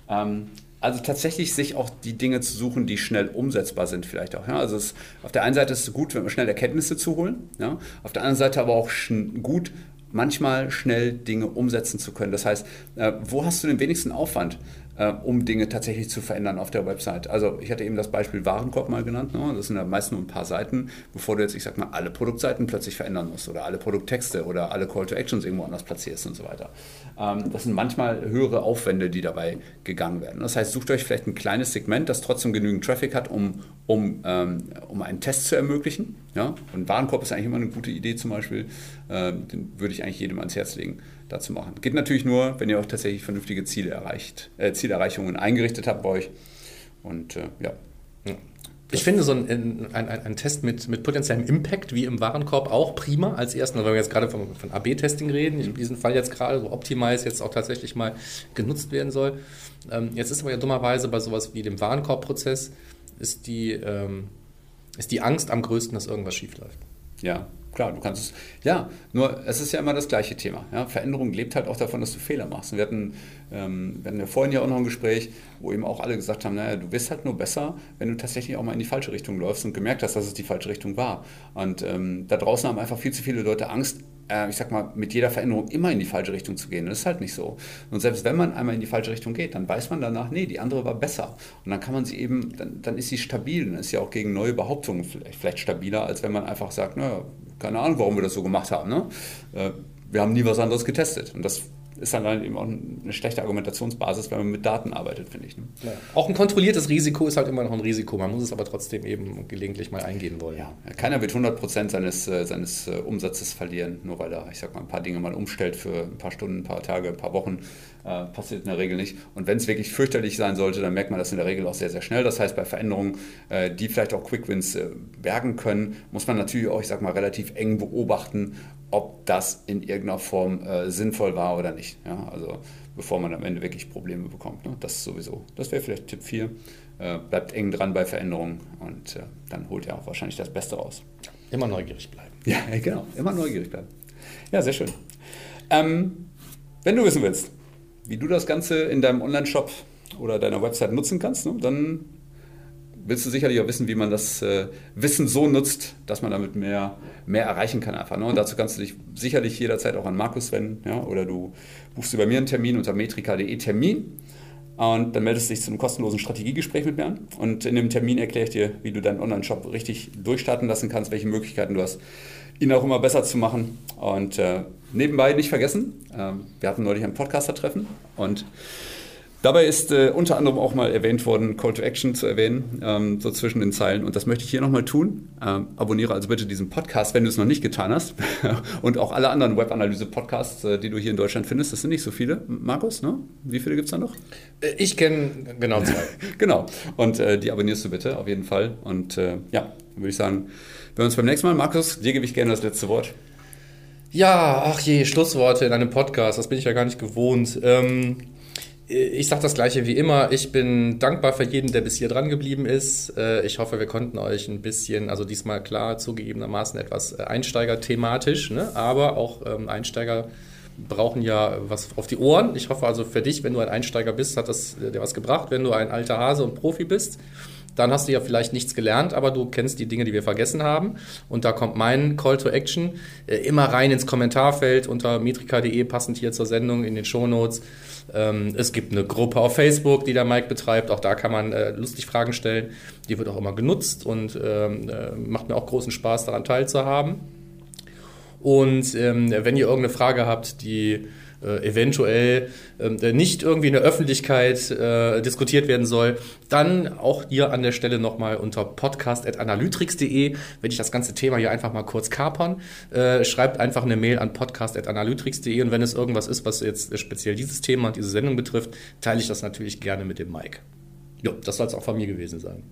Speaker 1: ja. Ähm, also tatsächlich sich auch die Dinge zu suchen, die schnell umsetzbar sind vielleicht auch. Ja? Also es, auf der einen Seite ist es gut, wenn wir schnell Erkenntnisse zu holen, ja? auf der anderen Seite aber auch gut, manchmal schnell Dinge umsetzen zu können. Das heißt, äh, wo hast du den wenigsten Aufwand? Äh, um Dinge tatsächlich zu verändern auf der Website. Also ich hatte eben das Beispiel Warenkorb mal genannt. Ne? Das sind ja meist nur ein paar Seiten, bevor du jetzt, ich sag mal, alle Produktseiten plötzlich verändern musst oder alle Produkttexte oder alle Call to Actions irgendwo anders platzierst und so weiter. Ähm, das sind manchmal höhere Aufwände, die dabei gegangen werden. Das heißt, sucht euch vielleicht ein kleines Segment, das trotzdem genügend Traffic hat, um, um, ähm, um einen Test zu ermöglichen. Ja? Und Warenkorb ist eigentlich immer eine gute Idee zum Beispiel. Äh, den würde ich eigentlich jedem ans Herz legen dazu machen. Geht natürlich nur, wenn ihr auch tatsächlich vernünftige Ziele erreicht, äh, Zielerreichungen eingerichtet habt bei euch. Und äh, ja.
Speaker 3: Ich finde so ein, ein, ein, ein, Test mit, mit potenziellem Impact wie im Warenkorb auch prima als ersten, weil wir jetzt gerade von, von AB-Testing reden, in diesem Fall jetzt gerade so Optimize jetzt auch tatsächlich mal genutzt werden soll. Ähm, jetzt ist aber ja dummerweise bei sowas wie dem Warenkorb-Prozess ist die, ähm, ist die Angst am größten, dass irgendwas schief läuft.
Speaker 1: Ja, klar, du kannst es. Ja, nur es ist ja immer das gleiche Thema. Ja? Veränderung lebt halt auch davon, dass du Fehler machst. Wir hatten, ähm, wir hatten ja vorhin ja auch noch ein Gespräch, wo eben auch alle gesagt haben, naja, du bist halt nur besser, wenn du tatsächlich auch mal in die falsche Richtung läufst und gemerkt hast, dass es die falsche Richtung war. Und ähm, da draußen haben einfach viel zu viele Leute Angst, äh, ich sag mal, mit jeder Veränderung immer in die falsche Richtung zu gehen. Das ist halt nicht so. Und selbst wenn man einmal in die falsche Richtung geht, dann weiß man danach, nee, die andere war besser. Und dann kann man sie eben, dann, dann ist sie stabil. Dann ist sie auch gegen neue Behauptungen vielleicht, vielleicht stabiler, als wenn man einfach sagt, naja, keine Ahnung, warum wir das so gemacht haben. Ne? Äh, wir haben nie was anderes getestet. Und das ist dann halt eben auch eine schlechte Argumentationsbasis, wenn man mit Daten arbeitet, finde ich. Ne?
Speaker 3: Ja. Auch ein kontrolliertes Risiko ist halt immer noch ein Risiko. Man muss es aber trotzdem eben gelegentlich mal eingehen wollen.
Speaker 1: Ja, keiner wird 100% seines, äh, seines äh, Umsatzes verlieren, nur weil er, ich sag mal, ein paar Dinge mal umstellt für ein paar Stunden, ein paar Tage, ein paar Wochen. Äh, passiert in der Regel nicht. Und wenn es wirklich fürchterlich sein sollte, dann merkt man das in der Regel auch sehr, sehr schnell. Das heißt, bei Veränderungen, äh, die vielleicht auch Quick Wins äh, bergen können, muss man natürlich auch, ich sag mal, relativ eng beobachten, ob das in irgendeiner Form äh, sinnvoll war oder nicht. Ja? Also bevor man am Ende wirklich Probleme bekommt. Ne? Das sowieso. Das wäre vielleicht Tipp 4. Äh, bleibt eng dran bei Veränderungen und äh, dann holt ihr auch wahrscheinlich das Beste raus.
Speaker 3: Immer neugierig bleiben.
Speaker 1: Ja, genau. Immer neugierig bleiben. Ja, sehr schön. Ähm, wenn du wissen willst, wie du das Ganze in deinem Online-Shop oder deiner Website nutzen kannst, ne, dann willst du sicherlich auch wissen, wie man das äh, Wissen so nutzt, dass man damit mehr, mehr erreichen kann einfach. Ne? Und dazu kannst du dich sicherlich jederzeit auch an Markus wenden ja? oder du buchst bei mir einen Termin unter metrika.de Termin und dann meldest du dich zu einem kostenlosen Strategiegespräch mit mir an. Und in dem Termin erkläre ich dir, wie du deinen Online-Shop richtig durchstarten lassen kannst, welche Möglichkeiten du hast, ihn auch immer besser zu machen. Und äh, nebenbei nicht vergessen, äh, wir hatten neulich ein Podcaster-Treffen und Dabei ist äh, unter anderem auch mal erwähnt worden, Call to Action zu erwähnen, ähm, so zwischen den Zeilen. Und das möchte ich hier nochmal tun. Ähm, abonniere also bitte diesen Podcast, wenn du es noch nicht getan hast. und auch alle anderen Webanalyse-Podcasts, äh, die du hier in Deutschland findest. Das sind nicht so viele. Markus, ne? wie viele gibt es da noch?
Speaker 3: Äh, ich kenne genau zwei.
Speaker 1: genau. Und äh, die abonnierst du bitte auf jeden Fall. Und äh, ja, dann würde ich sagen, wir uns beim nächsten Mal. Markus, dir gebe ich gerne das letzte Wort.
Speaker 3: Ja, ach je, Schlussworte in einem Podcast, das bin ich ja gar nicht gewohnt. Ähm, ich sage das gleiche wie immer. Ich bin dankbar für jeden, der bis hier dran geblieben ist. Äh, ich hoffe, wir konnten euch ein bisschen, also diesmal klar zugegebenermaßen etwas äh, Einsteiger-thematisch, ne? aber auch ähm, Einsteiger brauchen ja was auf die Ohren. Ich hoffe also für dich, wenn du ein Einsteiger bist, hat das dir was gebracht. Wenn du ein alter Hase und Profi bist, dann hast du ja vielleicht nichts gelernt, aber du kennst die Dinge, die wir vergessen haben. Und da kommt mein Call to Action äh, immer rein ins Kommentarfeld unter metrika.de, passend hier zur Sendung in den Shownotes. Ähm, es gibt eine Gruppe auf Facebook, die der Mike betreibt. Auch da kann man äh, lustig Fragen stellen. Die wird auch immer genutzt und ähm, äh, macht mir auch großen Spaß, daran teilzuhaben. Und ähm, wenn ihr irgendeine Frage habt, die äh, eventuell äh, nicht irgendwie in der Öffentlichkeit äh, diskutiert werden soll, dann auch hier an der Stelle nochmal unter podcast.analytrix.de, wenn ich das ganze Thema hier einfach mal kurz kapern, äh, schreibt einfach eine Mail an podcast.analytrix.de und wenn es irgendwas ist, was jetzt speziell dieses Thema und diese Sendung betrifft, teile ich das natürlich gerne mit dem Mike. Ja, das soll es auch von mir gewesen sein.